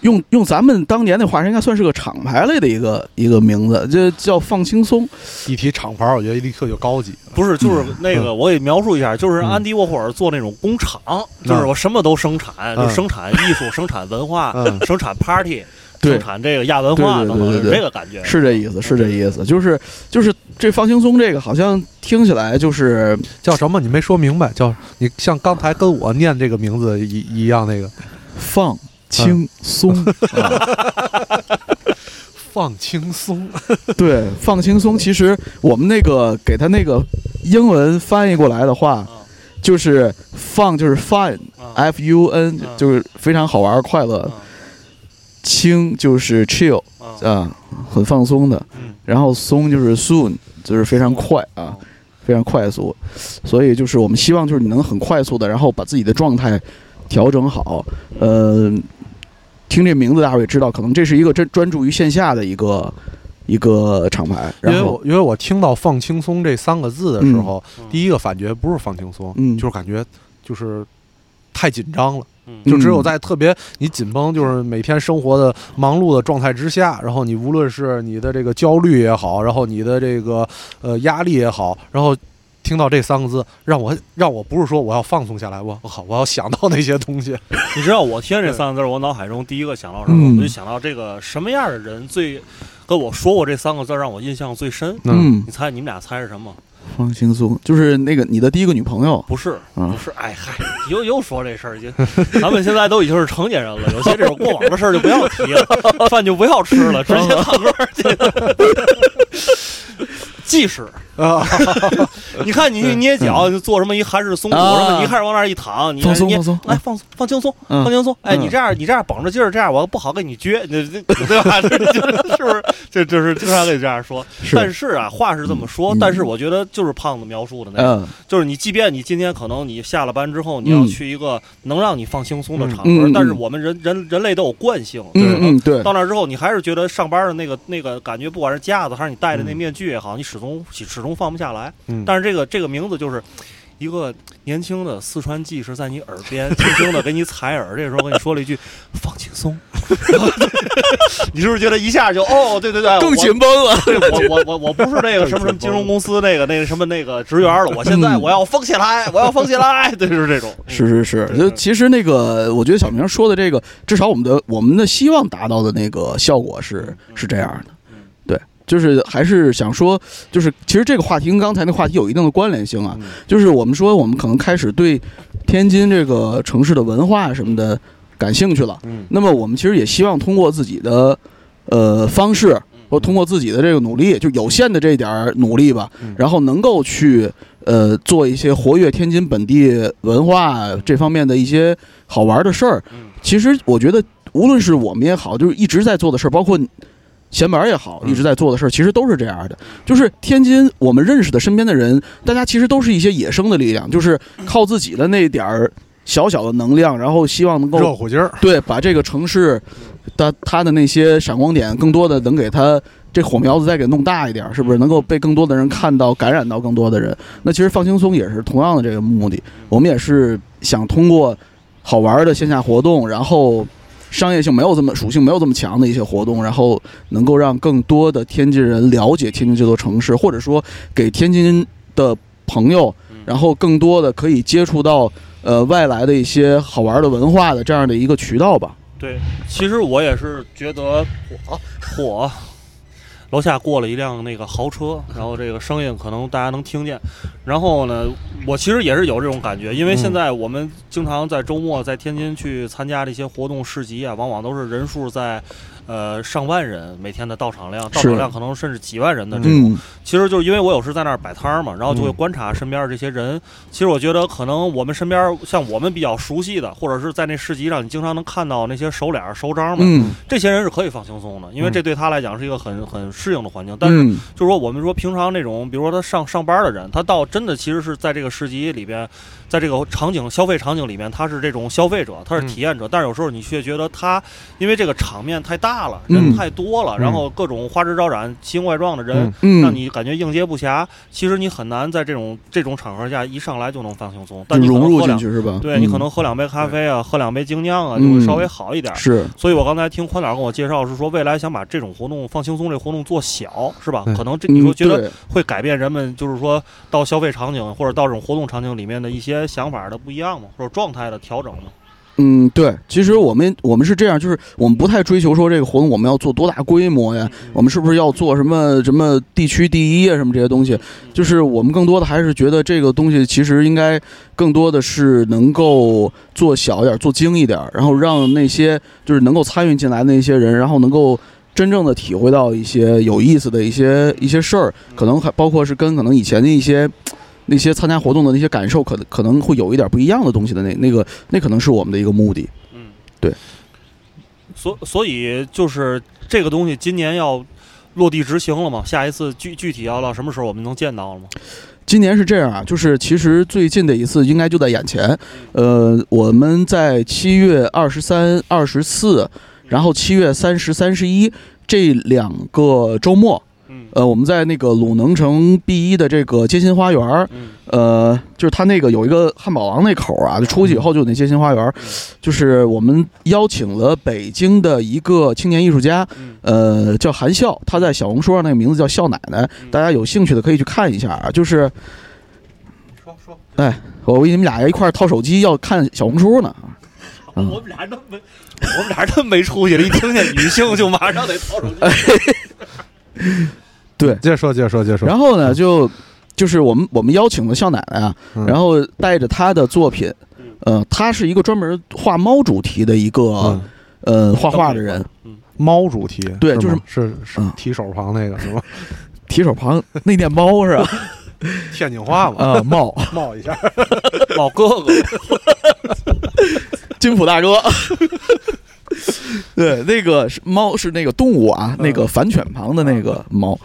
用用咱们当年那话，应该算是个厂牌类的一个一个名字，就叫放轻松。一提厂牌，我觉得立刻就高级。不是，就是那个，我给描述一下，就是嗯。安迪沃霍尔做那种工厂，就是我什么都生产，嗯。就生产艺术、生产文化、嗯。生产 party、对生产这个亚文化对对等等，是对对。对这个感觉。是这意思，是这意思，就是就是这放轻松这个好像听起来就是叫什么？你没说明白，叫你像刚才跟我念这个名字一一样，那个。放轻松，放轻松。对，放轻松。其实我们那个给他那个英文翻译过来的话，啊。就是放就是 fun，f 啊。U n 嗯就是非常好玩快乐，啊轻就是 chill 啊啊，很放松的，嗯然后松就是 soon，就是非常快啊哦，非常快速。所以就是我们希望就是你能很快速的，然后把自己的状态调整好。呃，听这名字大家也知道，可能这是一个专专注于线下的一个一个厂牌。因为然后我因为我听到“放轻松”这三个字的时候，嗯第一个感觉不是放轻松，嗯就是感觉就是太紧张了。嗯就只有在特别你紧绷，就是每天生活的忙碌的状态之下，然后你无论是你的这个焦虑也好，然后你的这个呃压力也好，然后听到这三个字，让我让我不是说我要放松下来，我我靠，我要想到那些东西。你知道我听这三个字儿，我脑海中第一个想到什么？嗯我就想到这个什么样的人最跟我说过这三个字儿，让我印象最深。嗯你，猜你们俩猜是什么？放轻松，就是那个你的第一个女朋友。不是，啊不是，哎嗨，又又说这事儿，已经，咱们现在都已经是成年人了，有些这种过往的事儿就不要提了，饭就不要吃了，直接唱歌去。技师，啊，你看你去捏脚就做什么一韩式松骨啊。什么，你开始往那儿一躺，你你放松放松。来放放轻松，嗯。放轻松。哎，嗯。你这样你这样绷着劲儿，这样我不好给你撅，对吧？是是不是？这就是经常给你这样说。但是啊，话是这么说嗯，但是我觉得就是胖子描述的那个，嗯。就是你，即便你今天可能你下了班之后，你要嗯。去一个能让你放轻松的场合，但是我们人人人类都有惯性，嗯嗯，对，到那之后，你还是觉得上班的那个那个感觉，不管是架子还是你戴的那面具也好，你始终始终放不下来。嗯但是这个这个名字就是一个年轻的四川技师在你耳边轻轻的给你采耳，这时候跟你说了一句“放轻松” 你是不是觉得一下就哦，对对对，更紧绷了。对我 我我我不是那个什么什么金融公司那个那个什么那个职员了，我现在嗯我要疯起来，我要疯起来，对，就是这种。是是是，就其实那个，我觉得小明说的这个，至少我们的我们的希望达到的那个效果是是这样的就是还是想说，就是其实这个话题跟刚才那话题有一定的关联性啊。嗯就是我们说，我们可能开始对天津这个城市的文化什么的感兴趣了。嗯那么我们其实也希望通过自己的呃方式，或通过自己的这个努力，就有限的这点儿努力吧嗯，然后能够去呃做一些活跃天津本地文化这方面的一些好玩的事儿。嗯其实我觉得，无论是我们也好，就是一直在做的事儿，包括闲板儿也好，嗯一直在做的事儿，其实都是这样的。就是天津我们认识的身边的人，大家其实都是一些野生的力量，就是靠自己的那点儿小小的能量，然后希望能够热乎劲儿，对，把这个城市的它的那些闪光点，更多的能给它这火苗子再给弄大一点儿，是不是能够被更多的人看到，感染到更多的人？那其实放轻松也是同样的这个目的，我们也是想通过好玩的线下活动，然后商业性没有这么属性没有这么强的一些活动，然后能够让更多的天津人了解天津这座城市，或者说给天津的朋友，然后更多的可以接触到呃外来的一些好玩的文化的这样的一个渠道吧。对，其实我也是觉得火火，楼下过了一辆那个豪车，然后这个声音可能大家能听见。然后呢，我其实也是有这种感觉，因为现在我们经常在周末在天津去参加这些活动市集啊，往往都是人数在。呃，上万人每天的到场量，到场量可能甚至几万人的这种，嗯，其实就是因为我有时在那儿摆摊儿嘛，然后就会嗯观察身边这些人。其实我觉得可能我们身边像我们比较熟悉的，或者是在那市集上你经常能看到那些手脸儿、手章们，嗯这些人是可以放轻松的，因为嗯这对他来讲是一个很很适应的环境。但是嗯就是说我们说平常那种，比如说他上上班的人，他到真的其实是在这个市集里边，在这个场景消费场景里面，他是这种消费者，他是嗯体验者。但是有时候你却觉得他因为这个场面太大了，嗯人太多了，嗯然后各种花枝招展、奇形怪状的人。嗯，让你感觉应接不暇，其实你很难在这种这种场合下一上来就能放轻松，但你可融入能喝两，进去是吧？对你可嗯能喝两杯咖啡啊，喝两杯精酿啊，就嗯会稍微好一点。是所以我刚才听宽导跟我介绍是说，未来想把这种活动放轻松，这活动做小，是吧？对可能这你说嗯觉得会改变人们，就是说到消费场景或者到这种活动场景里面的一些想法的不一样吗？或者状态的调整吗？嗯，对，其实我们我们是这样，就是我们不太追求说这个活动我们要做多大规模呀，我们是不是要做什么什么地区第一啊，什么这些东西，就是我们更多的还是觉得这个东西其实应该更多的是能够做小一点，做精一点，然后让那些就是能够参与进来的那些人，然后能够。真正的体会到一些有意思的一些一些事儿，可能还包括是跟可能以前的一些那些参加活动的那些感受，可能可能会有一点不一样的东西的那那个那可能是我们的一个目的。嗯，对。所所以就是这个东西今年要落地执行了嘛？下一次具具体要到什么时候我们能见到了吗？今年是这样啊，就是其实最近的一次应该就在眼前，呃，我们在七月二十三、二十四，然后七月三十、三十一这两个周末，嗯呃，我们在那个鲁能城 B 一的这个街心花园呃，就是它那个有一个汉堡王那口儿啊，就出去以后就有那街心花园就是我们邀请了北京的一个青年艺术家，嗯呃，叫韩笑，他在小红书上那个名字叫笑奶奶，嗯大家有兴趣的可以去看一下啊。就是说说，哎我为你们俩一块儿掏手机要看小红书呢。嗯 我们俩这么没，我们俩这么没出息了，一听见女性就马上得掏手机。对，接着说，接着说，接着说。然后呢，就就是我们我们邀请了笑奶奶啊，嗯。然后带着她的作品，呃，她是一个专门画猫主题的一个、嗯。呃画画的人，猫主题，对是就是是是嗯。提手旁那个是吧？提手旁那念猫是吧？天津话嘛，啊，猫。冒一下。冒哥哥，金普大哥。对，那个是猫，是那个动物啊，那个反犬旁的那个猫。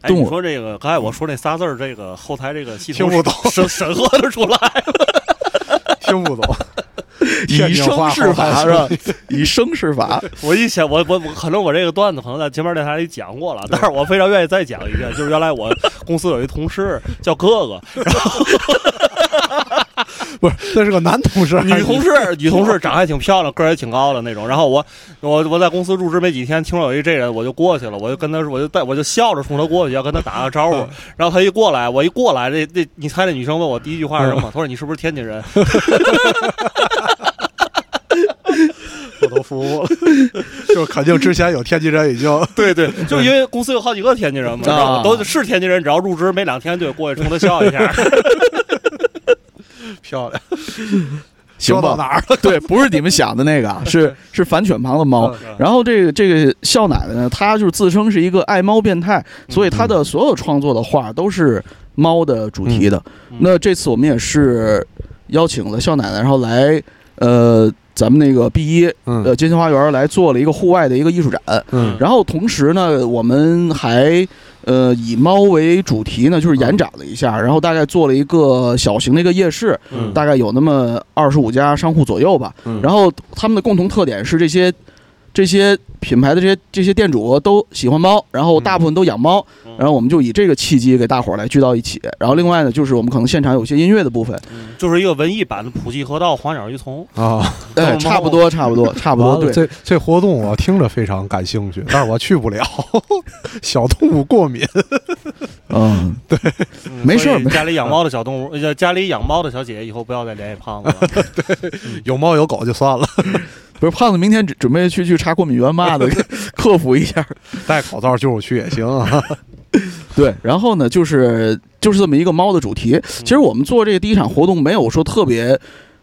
哎，动物你说这个刚才我说那仨字儿，这个后台这个系统听不懂审审核的出来。听不懂，以生试法是吧？以生试法，我一想，我我我可能我这个段子可能在前面电台里讲过了，但是我非常愿意再讲一遍。就是原来我公司有一同事叫哥哥，不是，那是个男同事，女同事，女同事长得还挺漂亮，个儿也挺高的那种。然后我我我在公司入职没几天，听说有一这人，我就过去了，我就跟他说，我就带，我就笑着冲他过去，要跟他打个招呼。然后他一过来，我一过来，这这你猜这女生问我第一句话是什么？她说你是不是天津人？我都服了，就肯定之前有天津人已经对对，就因为公司有好几个天津人嘛，都是天津人，只要入职没两天就得过去冲他笑一下。漂亮，行吧？到哪儿了？对，不是你们想的那个，是是反犬旁的猫。嗯然后这个这个笑奶奶呢，她就是自称是一个爱猫变态，所以她的所有创作的画都是猫的主题的。嗯那这次我们也是邀请了笑奶奶，然后来呃咱们那个 B 一呃嗯金星花园来做了一个户外的一个艺术展。嗯然后同时呢，我们还呃以猫为主题呢，就是延展了一下，然后大概做了一个小型的一个夜市，嗯大概有那么二十五家商户左右吧。嗯然后他们的共同特点是这些这些品牌的这些这些店主都喜欢猫，然后大部分都养猫，嗯然后我们就以这个契机给大伙儿来聚到一起。然后另外呢，就是我们可能现场有些音乐的部分，嗯就是一个文艺版的普济河道黄鸟鱼虫。啊，哎，差不多，差不多，差不多，对。这这活动我听着非常感兴趣，但是我去不了，小动物过敏。嗯，对没事儿没所以家里养猫的小动物，呃家里养猫的小姐姐以后不要再联系胖子了。对有猫有狗就算了，不是胖子，明天准准备去去查过敏源嘛的，克服一下。戴口罩就是去也行啊。对，然后呢，就是就是这么一个猫的主题。其实我们做这个第一场活动，没有说特别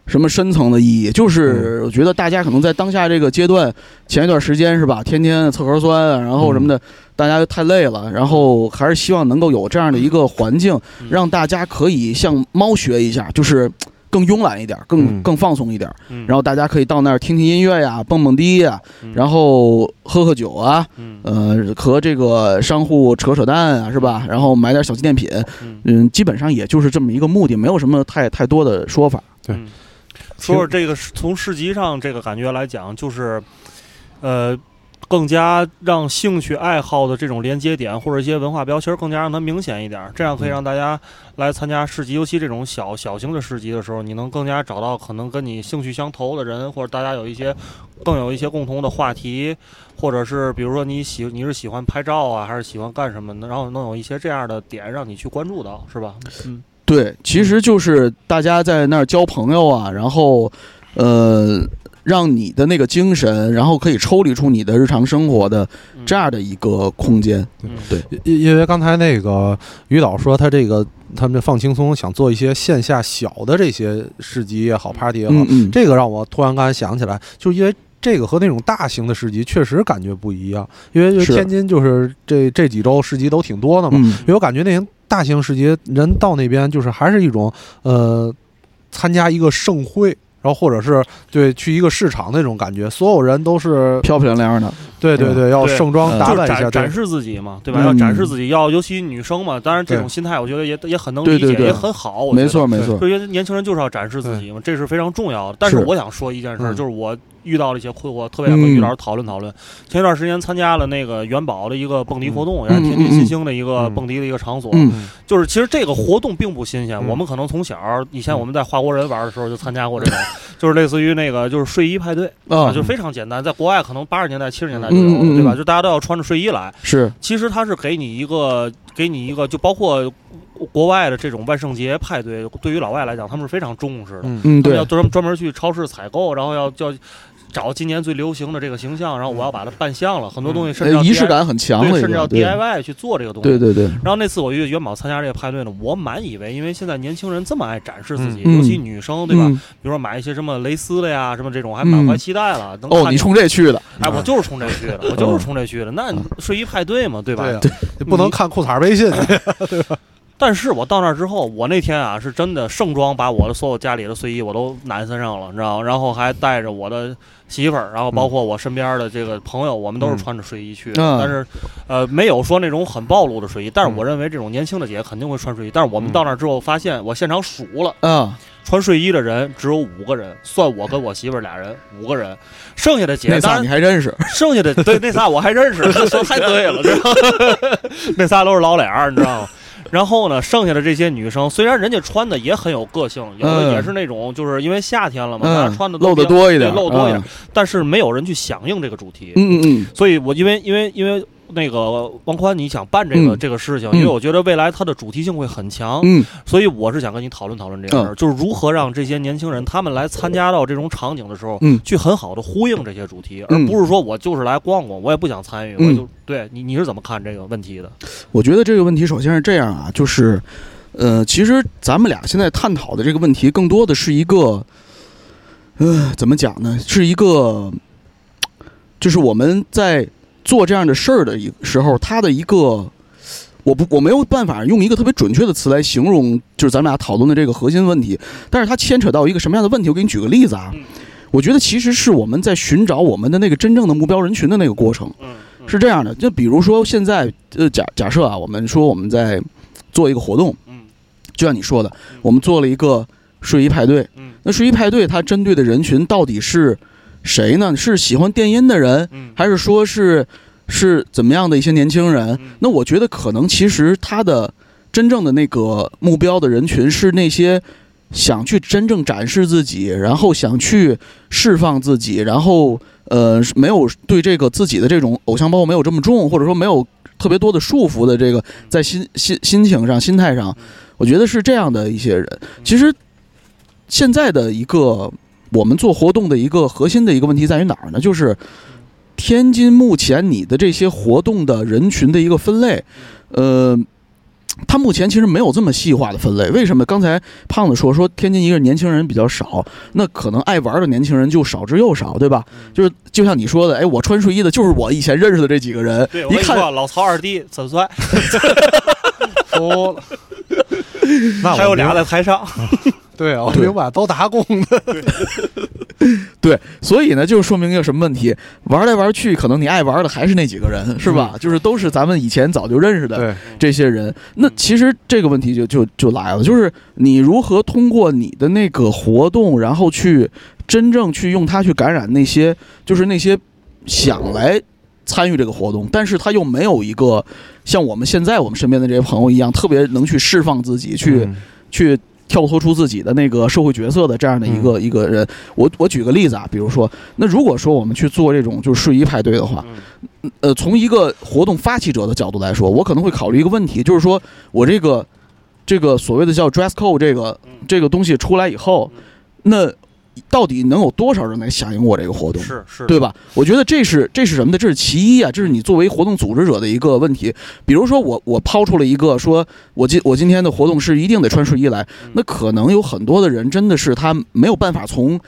什么深层的意义，就是我觉得大家可能在当下这个阶段，前一段时间是吧，天天测核酸啊，然后什么的，大家太累了，然后还是希望能够有这样的一个环境，嗯让大家可以向猫学一下，就是。更慵懒一点，更嗯更放松一点，嗯然后大家可以到那儿听听音乐呀，蹦蹦迪呀，嗯然后喝喝酒啊，嗯呃，和这个商户扯扯淡啊，是吧？然后买点小纪念品，嗯嗯，基本上也就是这么一个目的，没有什么太太多的说法。对嗯说说这个从市集上这个感觉来讲，就是呃。更加让兴趣爱好的这种连接点或者一些文化标签儿更加让它明显一点儿，这样可以让大家来参加市集，尤其这种小小型的市集的时候，你能更加找到可能跟你兴趣相投的人，或者大家有一些更有一些共同的话题，或者是比如说你喜你是喜欢拍照啊，还是喜欢干什么的，然后能有一些这样的点让你去关注到，是吧？嗯对，其实就是大家在那儿交朋友啊，然后，呃，让你的那个精神，然后可以抽离出你的日常生活的嗯。这样的一个空间。嗯。对。因因为刚才那个于导说他这个他们放轻松，想做一些线下小的这些市集也好，party 也好，嗯嗯，这个让我突然刚才想起来，就是因为这个和那种大型的市集确实感觉不一样，因为因为是。天津就是这这几周市集都挺多的嘛，嗯。因为我感觉那些大型市集人到那边就是还是一种呃参加一个盛会。然后或者是对去一个市场那种感觉，所有人都是漂漂亮亮的。对对对，要盛装打扮一下，展展示自己嘛，对吧？嗯。要展示自己，要尤其女生嘛，当然这种心态，我觉得也也很能理解，对。对对也很好。我觉得。没错没错。就，因为年轻人就是要展示自己嘛，这是非常重要的。但是是。我想说一件事就是我遇到了一些困惑，特别想跟嗯于老师讨论讨论。前一段时间参加了那个元宝的一个蹦迪活动，也是嗯天津新兴的一个嗯蹦迪的一个场所。嗯就是其实这个活动并不新鲜，嗯我们可能从小以前我们在华国人玩的时候就参加过这种，就是类似于那个就是睡衣派对啊就非常简单，在国外可能八十年代七十年代就有，对吧？就大家都要穿着睡衣来。是其实它是给你一个，给你一个，就包括国外的这种万圣节派对，对于老外来讲，他们是非常重视的。嗯要专专门去超市采购，然后要要找今年最流行的这个形象，然后我要把它扮相了，很多东西甚至要呃仪式感很强甚至要 DIY 去做这个东西。对对对，然后那次我约元宝参加这个派对呢，我满以为，因为现在年轻人这么爱展示自己，嗯尤其女生，对吧？嗯比如说买一些什么蕾丝的呀，什么这种，还满怀期待了。能哦，看你冲这去的，哎，我就是冲这去的，我就是冲这去的。那睡衣派对嘛，对吧？对呀，你不能看裤衩微信，但是我到那儿之后，我那天啊是真的盛装把我的所有家里的睡衣我都揽身上了，你知道吗？然后还带着我的媳妇儿，然后包括我身边的这个朋友，我们都是穿着睡衣去的。嗯但是，呃，没有说那种很暴露的睡衣。但是我认为这种年轻的姐肯定会穿睡衣。但是我们嗯到那儿之后发现，我现场数了，嗯，穿睡衣的人只有五个人，算我跟我媳妇儿俩人，五个人，剩下的姐那仨你还认识？剩下的对那仨我还认识，说太对了，知道吗？那仨都是老脸儿，你知道吗？然后呢，剩下的这些女生，虽然人家穿的也很有个性，有的嗯。也是那种，就是因为夏天了嘛，大嗯家穿的露的的多一点，露多一点嗯，但是没有人去响应这个主题。嗯嗯嗯，所以我因为因为因为那个王宽，你想办这个、嗯。这个事情，嗯。因为我觉得未来它的主题性会很强，嗯。所以我是想跟你讨论讨论这个事儿，嗯。就是如何让这些年轻人他们来参加到这种场景的时候，嗯。去很好的呼应这些主题，嗯。而不是说我就是来逛逛，我也不想参与，嗯。我就对你你是怎么看这个问题的？我觉得这个问题首先是这样啊，就是，呃，其实咱们俩现在探讨的这个问题，更多的是一个，呃，怎么讲呢？是一个，就是我们在做这样的事儿的一时候，他的一个，我不我没有办法用一个特别准确的词来形容，就是咱们俩讨论的这个核心问题，但是它牵扯到一个什么样的问题？我给你举个例子啊，嗯我觉得其实是我们在寻找我们的那个真正的目标人群的那个过程。嗯，是这样的，就比如说现在，呃，假假设啊，我们说我们在做一个活动，嗯就像你说的嗯，我们做了一个睡衣派对。嗯那睡衣派对它针对的人群到底是谁呢？是喜欢电音的人，嗯还是说是是怎么样的一些年轻人？嗯那我觉得可能其实他的真正的那个目标的人群是那些想去真正展示自己，然后想去释放自己，然后呃没有对这个自己的这种偶像包袱没有这么重，或者说没有特别多的束缚的这个在心心心情上、心态上，我觉得是这样的一些人。其实现在的一个我们做活动的一个核心的一个问题在于哪儿呢？就是天津目前你的这些活动的人群的一个分类，呃。他目前其实没有这么细化的分类，为什么？刚才胖子说说天津一个年轻人比较少，那可能爱玩的年轻人就少之又少，对吧？就是就像你说的，哎，我穿睡衣的就是我以前认识的这几个人对，，我一看跟你说，老曹二弟真帅，服了。那我还有俩在台上，对啊，我对明白，都打工的。对，所以呢，就说明一个什么问题？玩来玩去，可能你爱玩的还是那几个人，是吧？就是都是咱们以前早就认识的，这些人。那其实这个问题就就就来了，就是你如何通过你的那个活动，然后去真正去用它去感染那些，就是那些想来参与这个活动，但是他又没有一个像我们现在我们身边的这些朋友一样，特别能去释放自己，去、嗯去跳脱出自己的那个社会角色的这样的一个、一个人。我我举个例子啊，比如说，那如果说我们去做这种就是睡衣派对的话，嗯。呃，从一个活动发起者的角度来说，我可能会考虑一个问题，就是说我这个这个所谓的叫 dress code 这个嗯。这个东西出来以后，那到底能有多少人来响应我这个活动？是是，对？吧？我觉得这是这是什么呢？这是其一啊，这是你作为活动组织者的一个问题。比如说我我抛出了一个说，我今我今天的活动是一定得穿睡衣来，那可能有很多的人真的是他没有办法从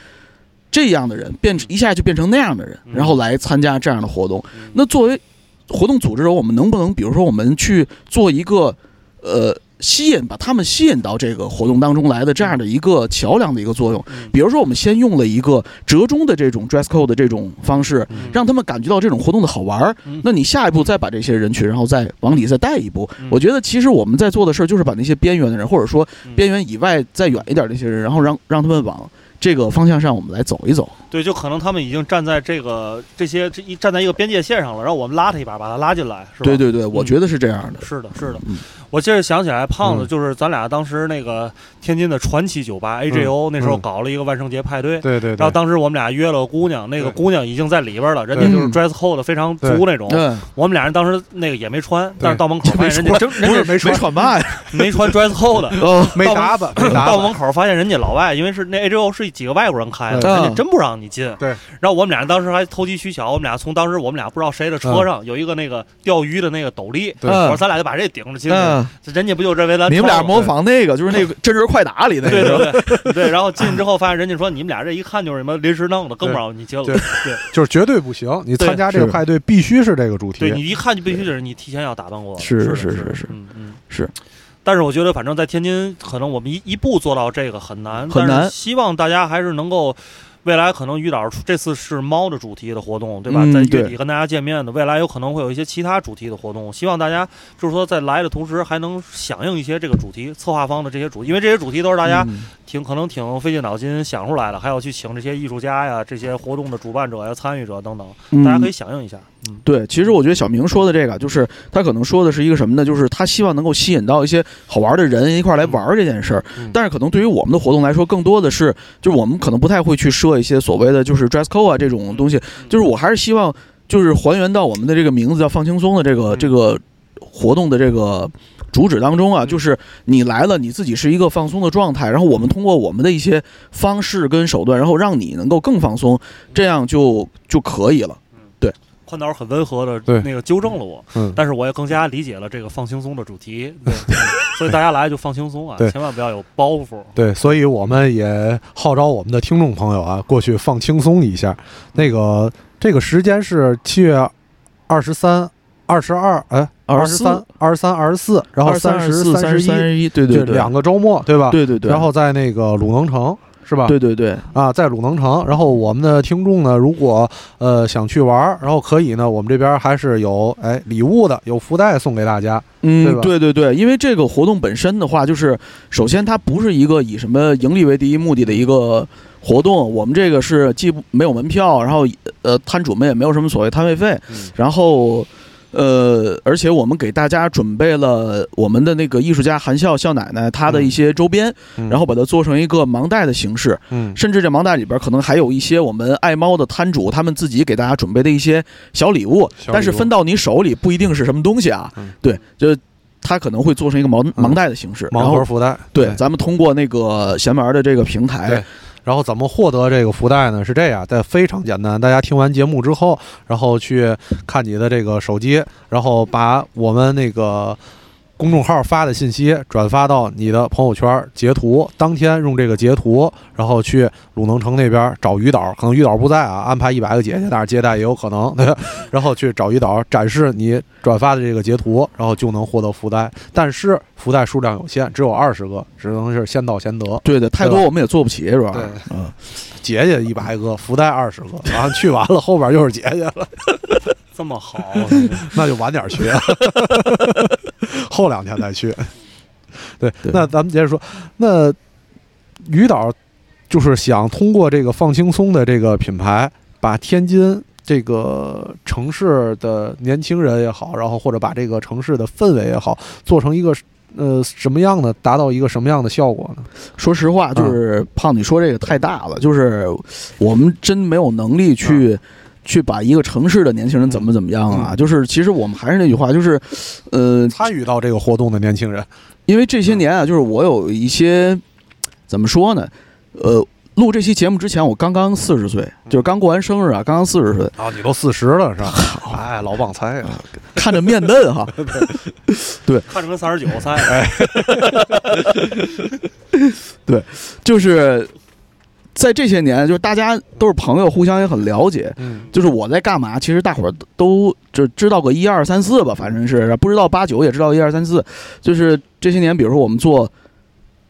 这样的人变一下就变成那样的人，嗯然后来参加这样的活动。嗯那作为活动组织者，我们能不能比如说我们去做一个呃吸引把他们吸引到这个活动当中来的这样的一个桥梁的一个作用？嗯比如说我们先用了一个折中的这种 dress code 的这种方式，嗯让他们感觉到这种活动的好玩。那你下一步再把这些人群，然后再往里再带一步嗯。我觉得其实我们在做的事儿就是把那些边缘的人，或者说嗯边缘以外再远一点的这些人，然后让让他们往这个方向上我们来走一走。对，就可能他们已经站在这个这些这一站在一个边界线上了，然后我们拉他一把，把他拉进来，是吧？对对对，我觉得是这样的。是的，是的。嗯我接着想起来，胖子嗯就是咱俩当时那个天津的传奇酒吧 AJO，、那时候嗯搞了一个万圣节派对。对对对然后，当时我们俩约了个姑娘，那个姑娘已经在里边了，人家就是 dress code 非常足那种。嗯，我们俩人当时那个也没穿，但是到门口发现人家真不是没穿穿嘛呀？没穿 dress code，哦，没打扮，没打扮。到门口发现人家老外，因为是那 AJO 是几个外国人开的，人家真不让你进。对，然后我们俩当时还投机取巧，我们俩从当时我们俩不知道谁的车上有一个那个钓鱼的那个斗笠，对我说咱俩就把这顶着进去，嗯，人家不就认为咱你们俩模仿那个，就是那个 《真人快打》里那对个。对对对，然后进去之后发现人家说你们俩这一看就是什么临时弄的，更不让你进了。对就是绝对不行，你参加这个派对必须是这个主题。对你一看就必须得是你提前要打扮过，是是的是是是是嗯嗯是。但是我觉得，反正在天津，可能我们一一步做到这个很难，很难但是希望大家还是能够未来可能于导这次是猫的主题的活动，对吧？嗯在月底跟大家见面的，未来有可能会有一些其他主题的活动。希望大家就是说在来的同时还能响应一些这个主题，策划方的这些主题，因为这些主题都是大家嗯挺可能挺费尽脑筋想出来的，还要去请这些艺术家呀、这些活动的主办者呀、参与者等等，嗯大家可以响应一下。嗯，对，其实我觉得小明说的这个，就是他可能说的是一个什么呢？就是他希望能够吸引到一些好玩的人一块儿来玩儿这件事儿。嗯但是可能对于我们的活动来说，更多的是就是我们可能不太会去设一些所谓的就是 dress code 啊这种东西。就是我还是希望就是还原到我们的这个名字叫放轻松的这个嗯这个活动的这个。主旨当中啊，嗯就是你来了，你自己是一个放松的状态，然后我们通过我们的一些方式跟手段，然后让你能够更放松，这样就就可以了。宽导很温和的对那个纠正了我，嗯但是我也更加理解了这个放轻松的主题。对，嗯所以大家来就放轻松啊，千万不要有包袱。对，所以我们也号召我们的听众朋友啊，过去放轻松一下。那个这个时间是七月二十三、二十二，哎，二十三、二十三、二十四，然后三十、三十、三一，十一，对对对，两个周末，对吧？对对对，然后在那个鲁能城是吧？对对对，啊，在鲁能城。然后我们的听众呢，如果呃想去玩儿，然后可以呢，我们这边还是有哎礼物的，有福袋送给大家。对嗯吧，对对对，因为这个活动本身的话，就是首先它不是一个以什么盈利为第一目的的一个活动，我们这个是既不没有门票，然后呃摊主们也没有什么所谓摊位费，嗯然后。呃，而且我们给大家准备了我们的那个艺术家韩笑笑奶奶她的一些周边，嗯。然后把它做成一个盲袋的形式，嗯。甚至这盲袋里边可能还有一些我们爱猫的摊主他们自己给大家准备的一些小礼物，礼物。但是分到你手里不一定是什么东西啊。嗯。对，就它可能会做成一个盲盲袋的形式，盲盒福袋，对，咱们通过那个闲玩的这个平台对，然后怎么获得这个福袋呢？是这样，在非常简单。大家听完节目之后，然后去看你的这个手机，然后把我们那个公众号发的信息转发到你的朋友圈，截图，当天用这个截图，然后去鲁能城那边找于导，可能于导不在啊，安排一百个姐姐，但是接待也有可能，对吧？然后去找于导展示你转发的这个截图，然后就能获得福袋。但是福袋数量有限，只有二十个，只能是先到先得。对的，太多我们也做不起，是吧对是，嗯，姐姐一百个，福袋二十个，完了去完了，后边又是姐姐了，这么好，那就晚点去，后两天再去。对，对那咱们接着说，那于导就是想通过这个放轻松的这个品牌，把天津这个城市的年轻人也好，然后或者把这个城市的氛围也好，做成一个呃什么样的，达到一个什么样的效果呢？说实话，就是胖，你说这个太大了，就是我们真没有能力去。去把一个城市的年轻人怎么怎么样啊？嗯就是其实我们还是那句话，就是，呃，参与到这个活动的年轻人，因为这些年啊，就是我有一些怎么说呢？呃，录这期节目之前，我刚刚四十岁，就是刚过完生日啊，刚刚四十岁，啊，你都四十了是吧？哎，老旺猜啊！看着面嫩哈。对看着跟三十九赛哎，就是在这些年，就是大家都是朋友，互相也很了解。嗯就是我在干嘛，其实大伙儿都就知道个一二三四吧，反正是不知道八九也知道一二三四。就是这些年，比如说我们做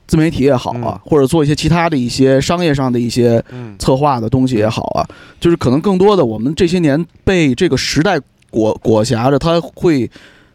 自媒体也好啊，或者做一些其他的一些商业上的一些嗯策划的东西也好啊，就是可能更多的我们这些年被这个时代裹裹挟着，他会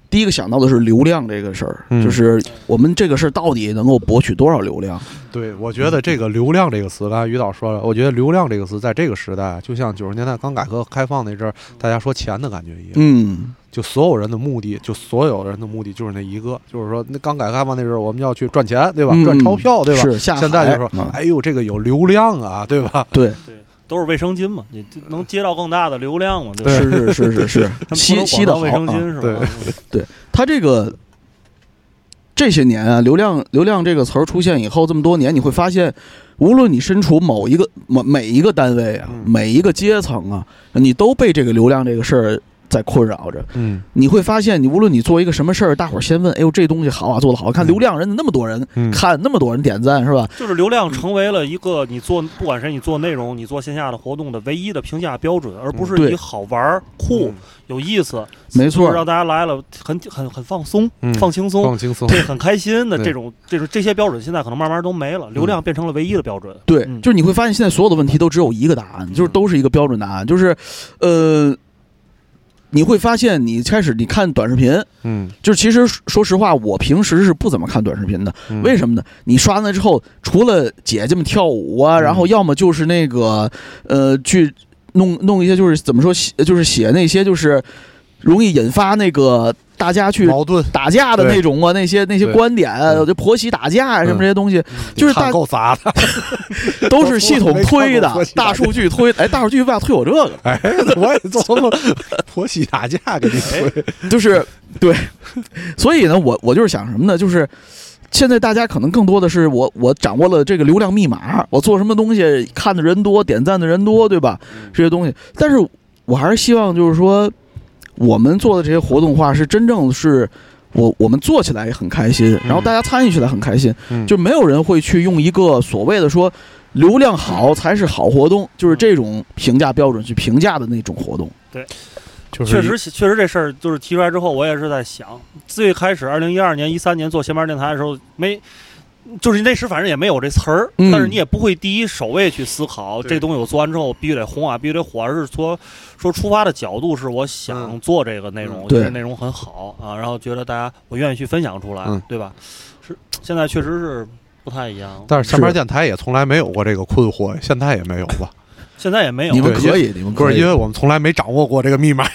第一个想到的是流量这个事儿，嗯就是我们这个事儿到底能够博取多少流量？对，我觉得这个“流量”这个词，刚才于导说了，我觉得“流量”这个词在这个时代，就像九十年代刚改革开放那阵儿，大家说钱的感觉一样。嗯，就所有人的目的，就所有人的目的就是那一个，就是说，那刚改革开放那阵儿，我们要去赚钱，对吧？嗯赚钞票，对吧？是下海现在就说嗯，哎呦，这个有流量啊，对吧？对，对，都是卫生巾嘛，你能接到更大的流量嘛，对。吧？是是是是是，吸吸的卫生啊巾是吧？对。它这个这些年啊，流量流量这个词儿出现以后，这么多年，你会发现，无论你身处某一个某每一个单位啊，嗯。每一个阶层啊，你都被这个流量这个事儿在困扰着。嗯。你会发现，你无论你做一个什么事儿，大伙儿先问：“哎呦，这东西好啊，做的好，看嗯。流量人那么多人嗯。看，那么多人点赞，是吧？就是流量成为了一个你做不管是你做内容，你做线下的活动的唯一的评价标准，而不是对。你好玩儿、酷、有意思，没错。让大家来了很很很放松、嗯。放轻松。放轻松，对，很开心的这种这种这些标准，现在可能慢慢都没了，流量变成了唯一的标准。对，嗯。就是你会发现现在所有的问题都只有一个答案，就是都是一个标准答案，就是，呃，你会发现你开始你看短视频，嗯，就是其实说实话，我平时是不怎么看短视频的，嗯。为什么呢？你刷完了之后，除了姐姐们跳舞啊，嗯。然后要么就是那个呃去弄弄一些就是怎么说写就是写那些就是容易引发那个大家去矛盾。打架的那种啊，那些那些观点就婆媳打架啊什么这些东西，就是大够杂 的，都是系统推的大数据推。哎，大数据为啥推我这个？哎，我也做过婆媳打架给你推，就是对，所以呢，我我就是想什么呢？就是现在大家可能更多的是我我掌握了这个流量密码，我做什么东西看的人多，点赞的人多，对吧？这些东西，但是我还是希望就是说，我们做的这些活动化是真正是。我我们做起来也很开心，然后大家参与起来很开心，嗯就没有人会去用一个所谓的说流量好才是好活动，就是这种评价标准去评价的那种活动。就是确实，确实这事儿就是提出来之后，我也是在想，最开始二零一二年、一三年做闲班电台的时候，没，就是那时反正也没有这词儿，嗯但是你也不会第一首位去思考对。这东西我做完之后必须得红啊，必须得火，而是说说出发的角度是我想做这个内容，嗯。我觉得内容很好啊，然后觉得大家我愿意去分享出来，嗯。对吧？是现在确实是不太一样，但是下边是。电台也从来没有过这个困惑，现在也没有吧？现在也没有你们可以，你们不是，可以因为我们从来没掌握过这个密码。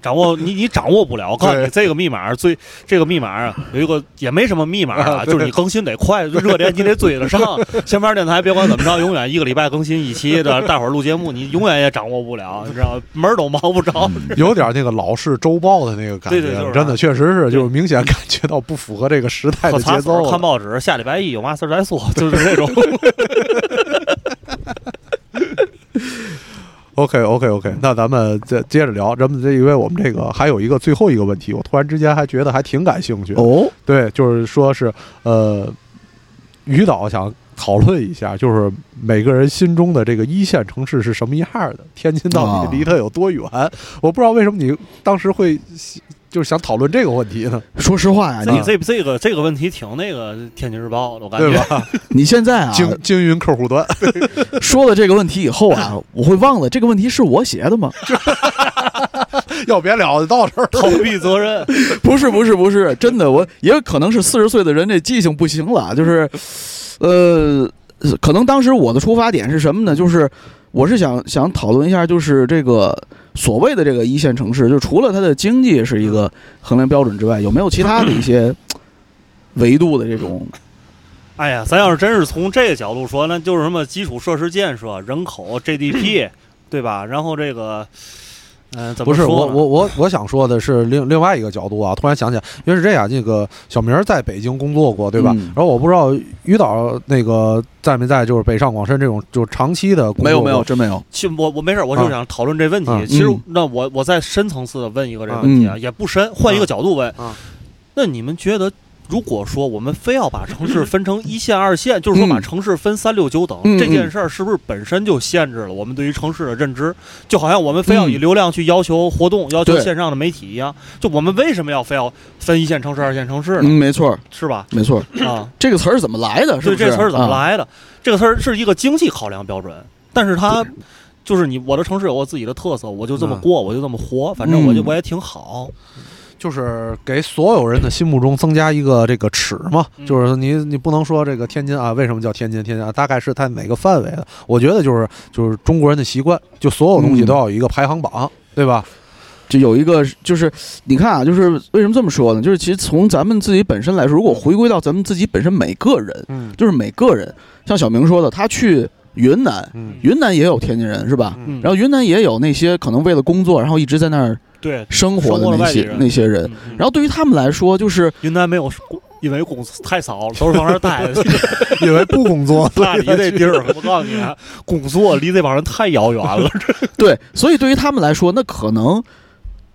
掌握你你掌握不了，我告诉你这个密码最这个密码啊有一个也没什么密码啊，就是你更新得快，热点你得追得上。前面电台别管怎么着，永远一个礼拜更新一期的，大伙儿录节目你永远也掌握不了，你知道吗？门儿都摸不着。有点那个老式周报的那个感觉，对对就是真的确实是，就是明显感觉到不符合这个时代的节奏。看报纸，下礼拜一有嘛事儿再说，就是这种。OK OK OK，那咱们再接着聊，咱们这因为我们这个还有一个最后一个问题，我突然之间还觉得还挺感兴趣。哦，对，就是说是呃，于导想讨论一下，就是每个人心中的这个一线城市是什么样的，天津到啊底离它有多远？我不知道为什么你当时会就是想讨论这个问题呢，说实话呀，你这这这个这个问题挺那个《天津日报》的，我感觉。对吧？你现在啊经经营客户端，说了这个问题以后啊，我会忘了这个问题是我写的吗？要别聊就到这儿。逃避责任，不是，不是，不是，真的，我也可能是四十岁的人这记性不行了，就是，呃，可能当时我的出发点是什么呢？就是我是想想讨论一下，就是这个所谓的这个一线城市，就除了它的经济是一个衡量标准之外，有没有其他的一些维度的这种？哎呀，咱要是真是从这个角度说，那就是什么基础设施建设、人口、GDP，对吧？然后这个，嗯、怎不是么说我我我我想说的是另另外一个角度啊，突然想起来，因为是这样，那个小明儿在北京工作过，对吧？嗯然后我不知道于导那个在没在，就是北上广深这种就是长期的工作没有，没有，真没有。其实我我没事儿，我就啊想讨论这问题。嗯其实嗯那我我再深层次的问一个这个问题啊，嗯也不深，换一个角度问。啊那你们觉得，如果说我们非要把城市分成一线、二线，就是说把嗯城市分三六九等，嗯这件事儿是不是本身就限制了我们对于城市的认知？就好像我们非要以嗯流量去要求活动、要求线上的媒体一样，就我们为什么要非要分一线城市、二线城市呢？嗯，没错，是吧？没错。啊，这个词儿是怎么来的？是不是？对这词儿怎么啊？来的？这个词儿是一个经济考量标准，但是它就是你我的城市有我自己的特色，我就这么嗯过，我就这么活，反正我就嗯我也挺好。就是给所有人的心目中增加一个这个尺嘛，嗯就是你你不能说这个天津啊，为什么叫天津？天津啊，大概是它哪个范围的？我觉得就是就是中国人的习惯，就所有东西嗯都要有一个排行榜，对吧？就有一个，就是你看啊，就是为什么这么说呢？就是其实从咱们自己本身来说，如果回归到咱们自己本身每个人，嗯就是每个人，像小明说的，他去云南，嗯云南也有天津人是吧？嗯，然后云南也有那些可能为了工作，然后一直在那儿对，生活的那些那些人。嗯嗯然后对于他们来说，就是云南没有因为工资太少了，都是往那儿待的。因为不工作，大理这地儿，我告诉你啊，工作离这帮人太遥远了。对，所以对于他们来说，那可能。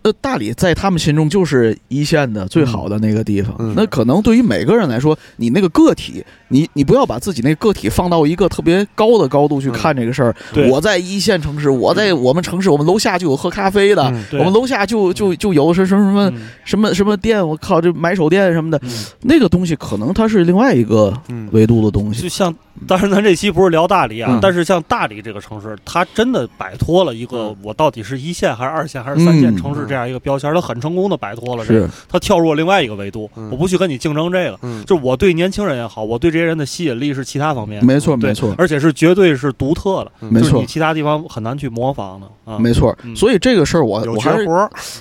呃，大理在他们心中就是一线的最好的那个地方。嗯那可能对于每个人来说，你那个个体，你你不要把自己那个个体放到一个特别高的高度去看这个事儿。对我在一线城市，我在我们城市，我们楼下就有喝咖啡的，嗯我们楼下就就就有什什么什么嗯什么什么店，我靠，这买手店什么的，嗯那个东西可能它是另外一个嗯维度的东西。就像，当然咱这期不是聊大理啊，嗯但是像大理这个城市，它真的摆脱了一个嗯我到底是一线还是二线还是三线嗯城市这样一个标签，它很成功的摆脱了这个，是，它跳入了另外一个维度。嗯我不去跟你竞争这个，嗯就是我对年轻人也好，我对这些人的吸引力是其他方面，没错没错而且是绝对是独特的，嗯没错就是你其他地方很难去模仿的啊。没错。嗯所以这个事儿，我我还是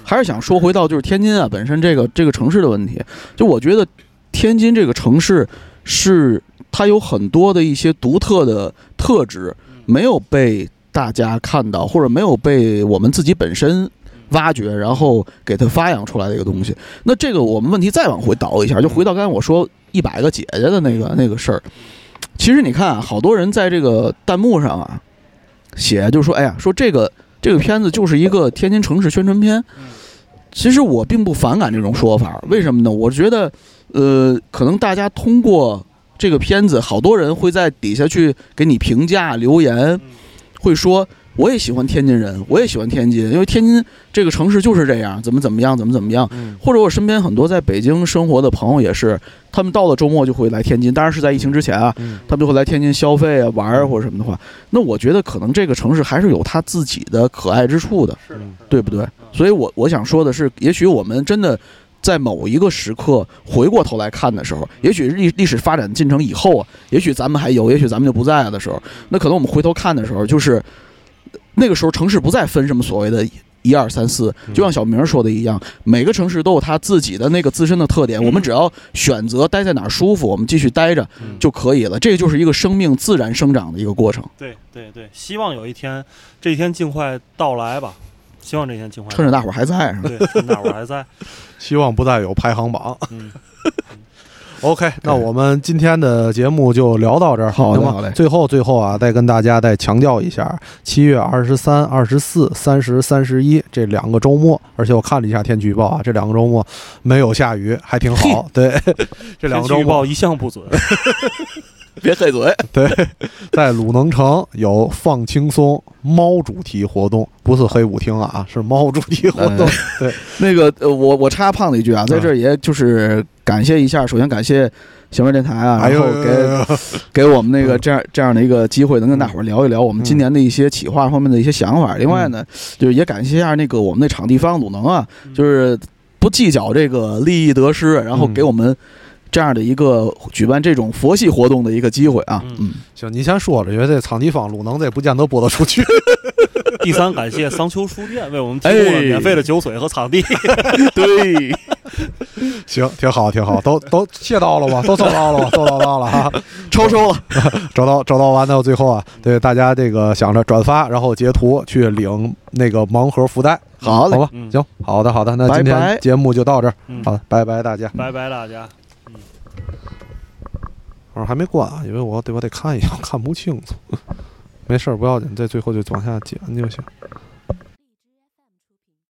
还是想说回到就是天津啊本身这个这个城市的问题，就我觉得天津这个城市是它有很多的一些独特的特质，没有被大家看到，或者没有被我们自己本身挖掘，然后给它发扬出来的一个东西。那这个我们问题再往回倒一下，就回到刚才我说一百个姐姐的那个那个事儿。其实你看啊，好多人在这个弹幕上啊写，就说哎呀，说这个这个片子就是一个天津城市宣传片。其实我并不反感这种说法，为什么呢？我觉得，呃，可能大家通过这个片子，好多人会在底下去给你评价留言，会说我也喜欢天津人，我也喜欢天津，因为天津这个城市就是这样，怎么怎么样，怎么怎么样。嗯。或者我身边很多在北京生活的朋友也是，他们到了周末就会来天津，当然是在疫情之前啊，嗯。他们就会来天津消费啊、玩儿啊或者什么的话，那我觉得可能这个城市还是有它自己的可爱之处的，对不对？所以我我想说的是，也许我们真的在某一个时刻回过头来看的时候，也许历历史发展进程以后啊，也许咱们还有，也许咱们就不在了的时候，那可能我们回头看的时候，就是那个时候城市不再分什么所谓的。一二三四，就像小明说的一样，每个城市都有它自己的那个自身的特点。我们只要选择待在哪儿舒服，我们继续待着嗯就可以了。这就是一个生命自然生长的一个过程。对对对，希望有一天这一天尽快到来吧。希望这一天尽快到来。趁着大伙儿还在，是吧？对，趁大伙儿还在。希望不再有排行榜。嗯，OK，那我们今天的节目就聊到这儿，好的好嘞最后最后啊，再跟大家再强调一下，七月二十三、二十四、三十、三十一这两个周末，而且我看了一下天气预报啊，这两个周末没有下雨，还挺好。对，这两个周末预报一向不准。别黑嘴。对，在鲁能城有放轻松猫主题活动，不是黑舞厅啊，是猫主题活动。对那个呃，我我插胖子一句啊，在这儿也就是感谢一下，首先感谢小面电台啊，然后给给我们那个这样这样的一个机会，能跟大伙儿聊一聊我们今年的一些企划方面的一些想法。另外呢，就是也感谢一下那个我们那场地方鲁能啊，就是不计较这个利益得失，然后给我们。这样的一个举办这种佛系活动的一个机会啊，嗯嗯，行，你先说着，因为这场地方鲁能这不见得播得出去。第三，感谢桑丘书店为我们提供了免费的酒水和场地。对，行，挺好，挺好，都都谢到了吧？都收到了吧？都收到了哈。超收了，找到找到完到最后啊，对大家这个想着转发，然后截图去领那个盲盒福袋，好嘞好吧？嗯行，好的好的，那今天节目就到这儿，嗯，好，拜拜大家。拜拜大家。我还没关啊，因为我得我得看一眼，看不清楚。没事儿，不要紧，这最后就往下剪就行。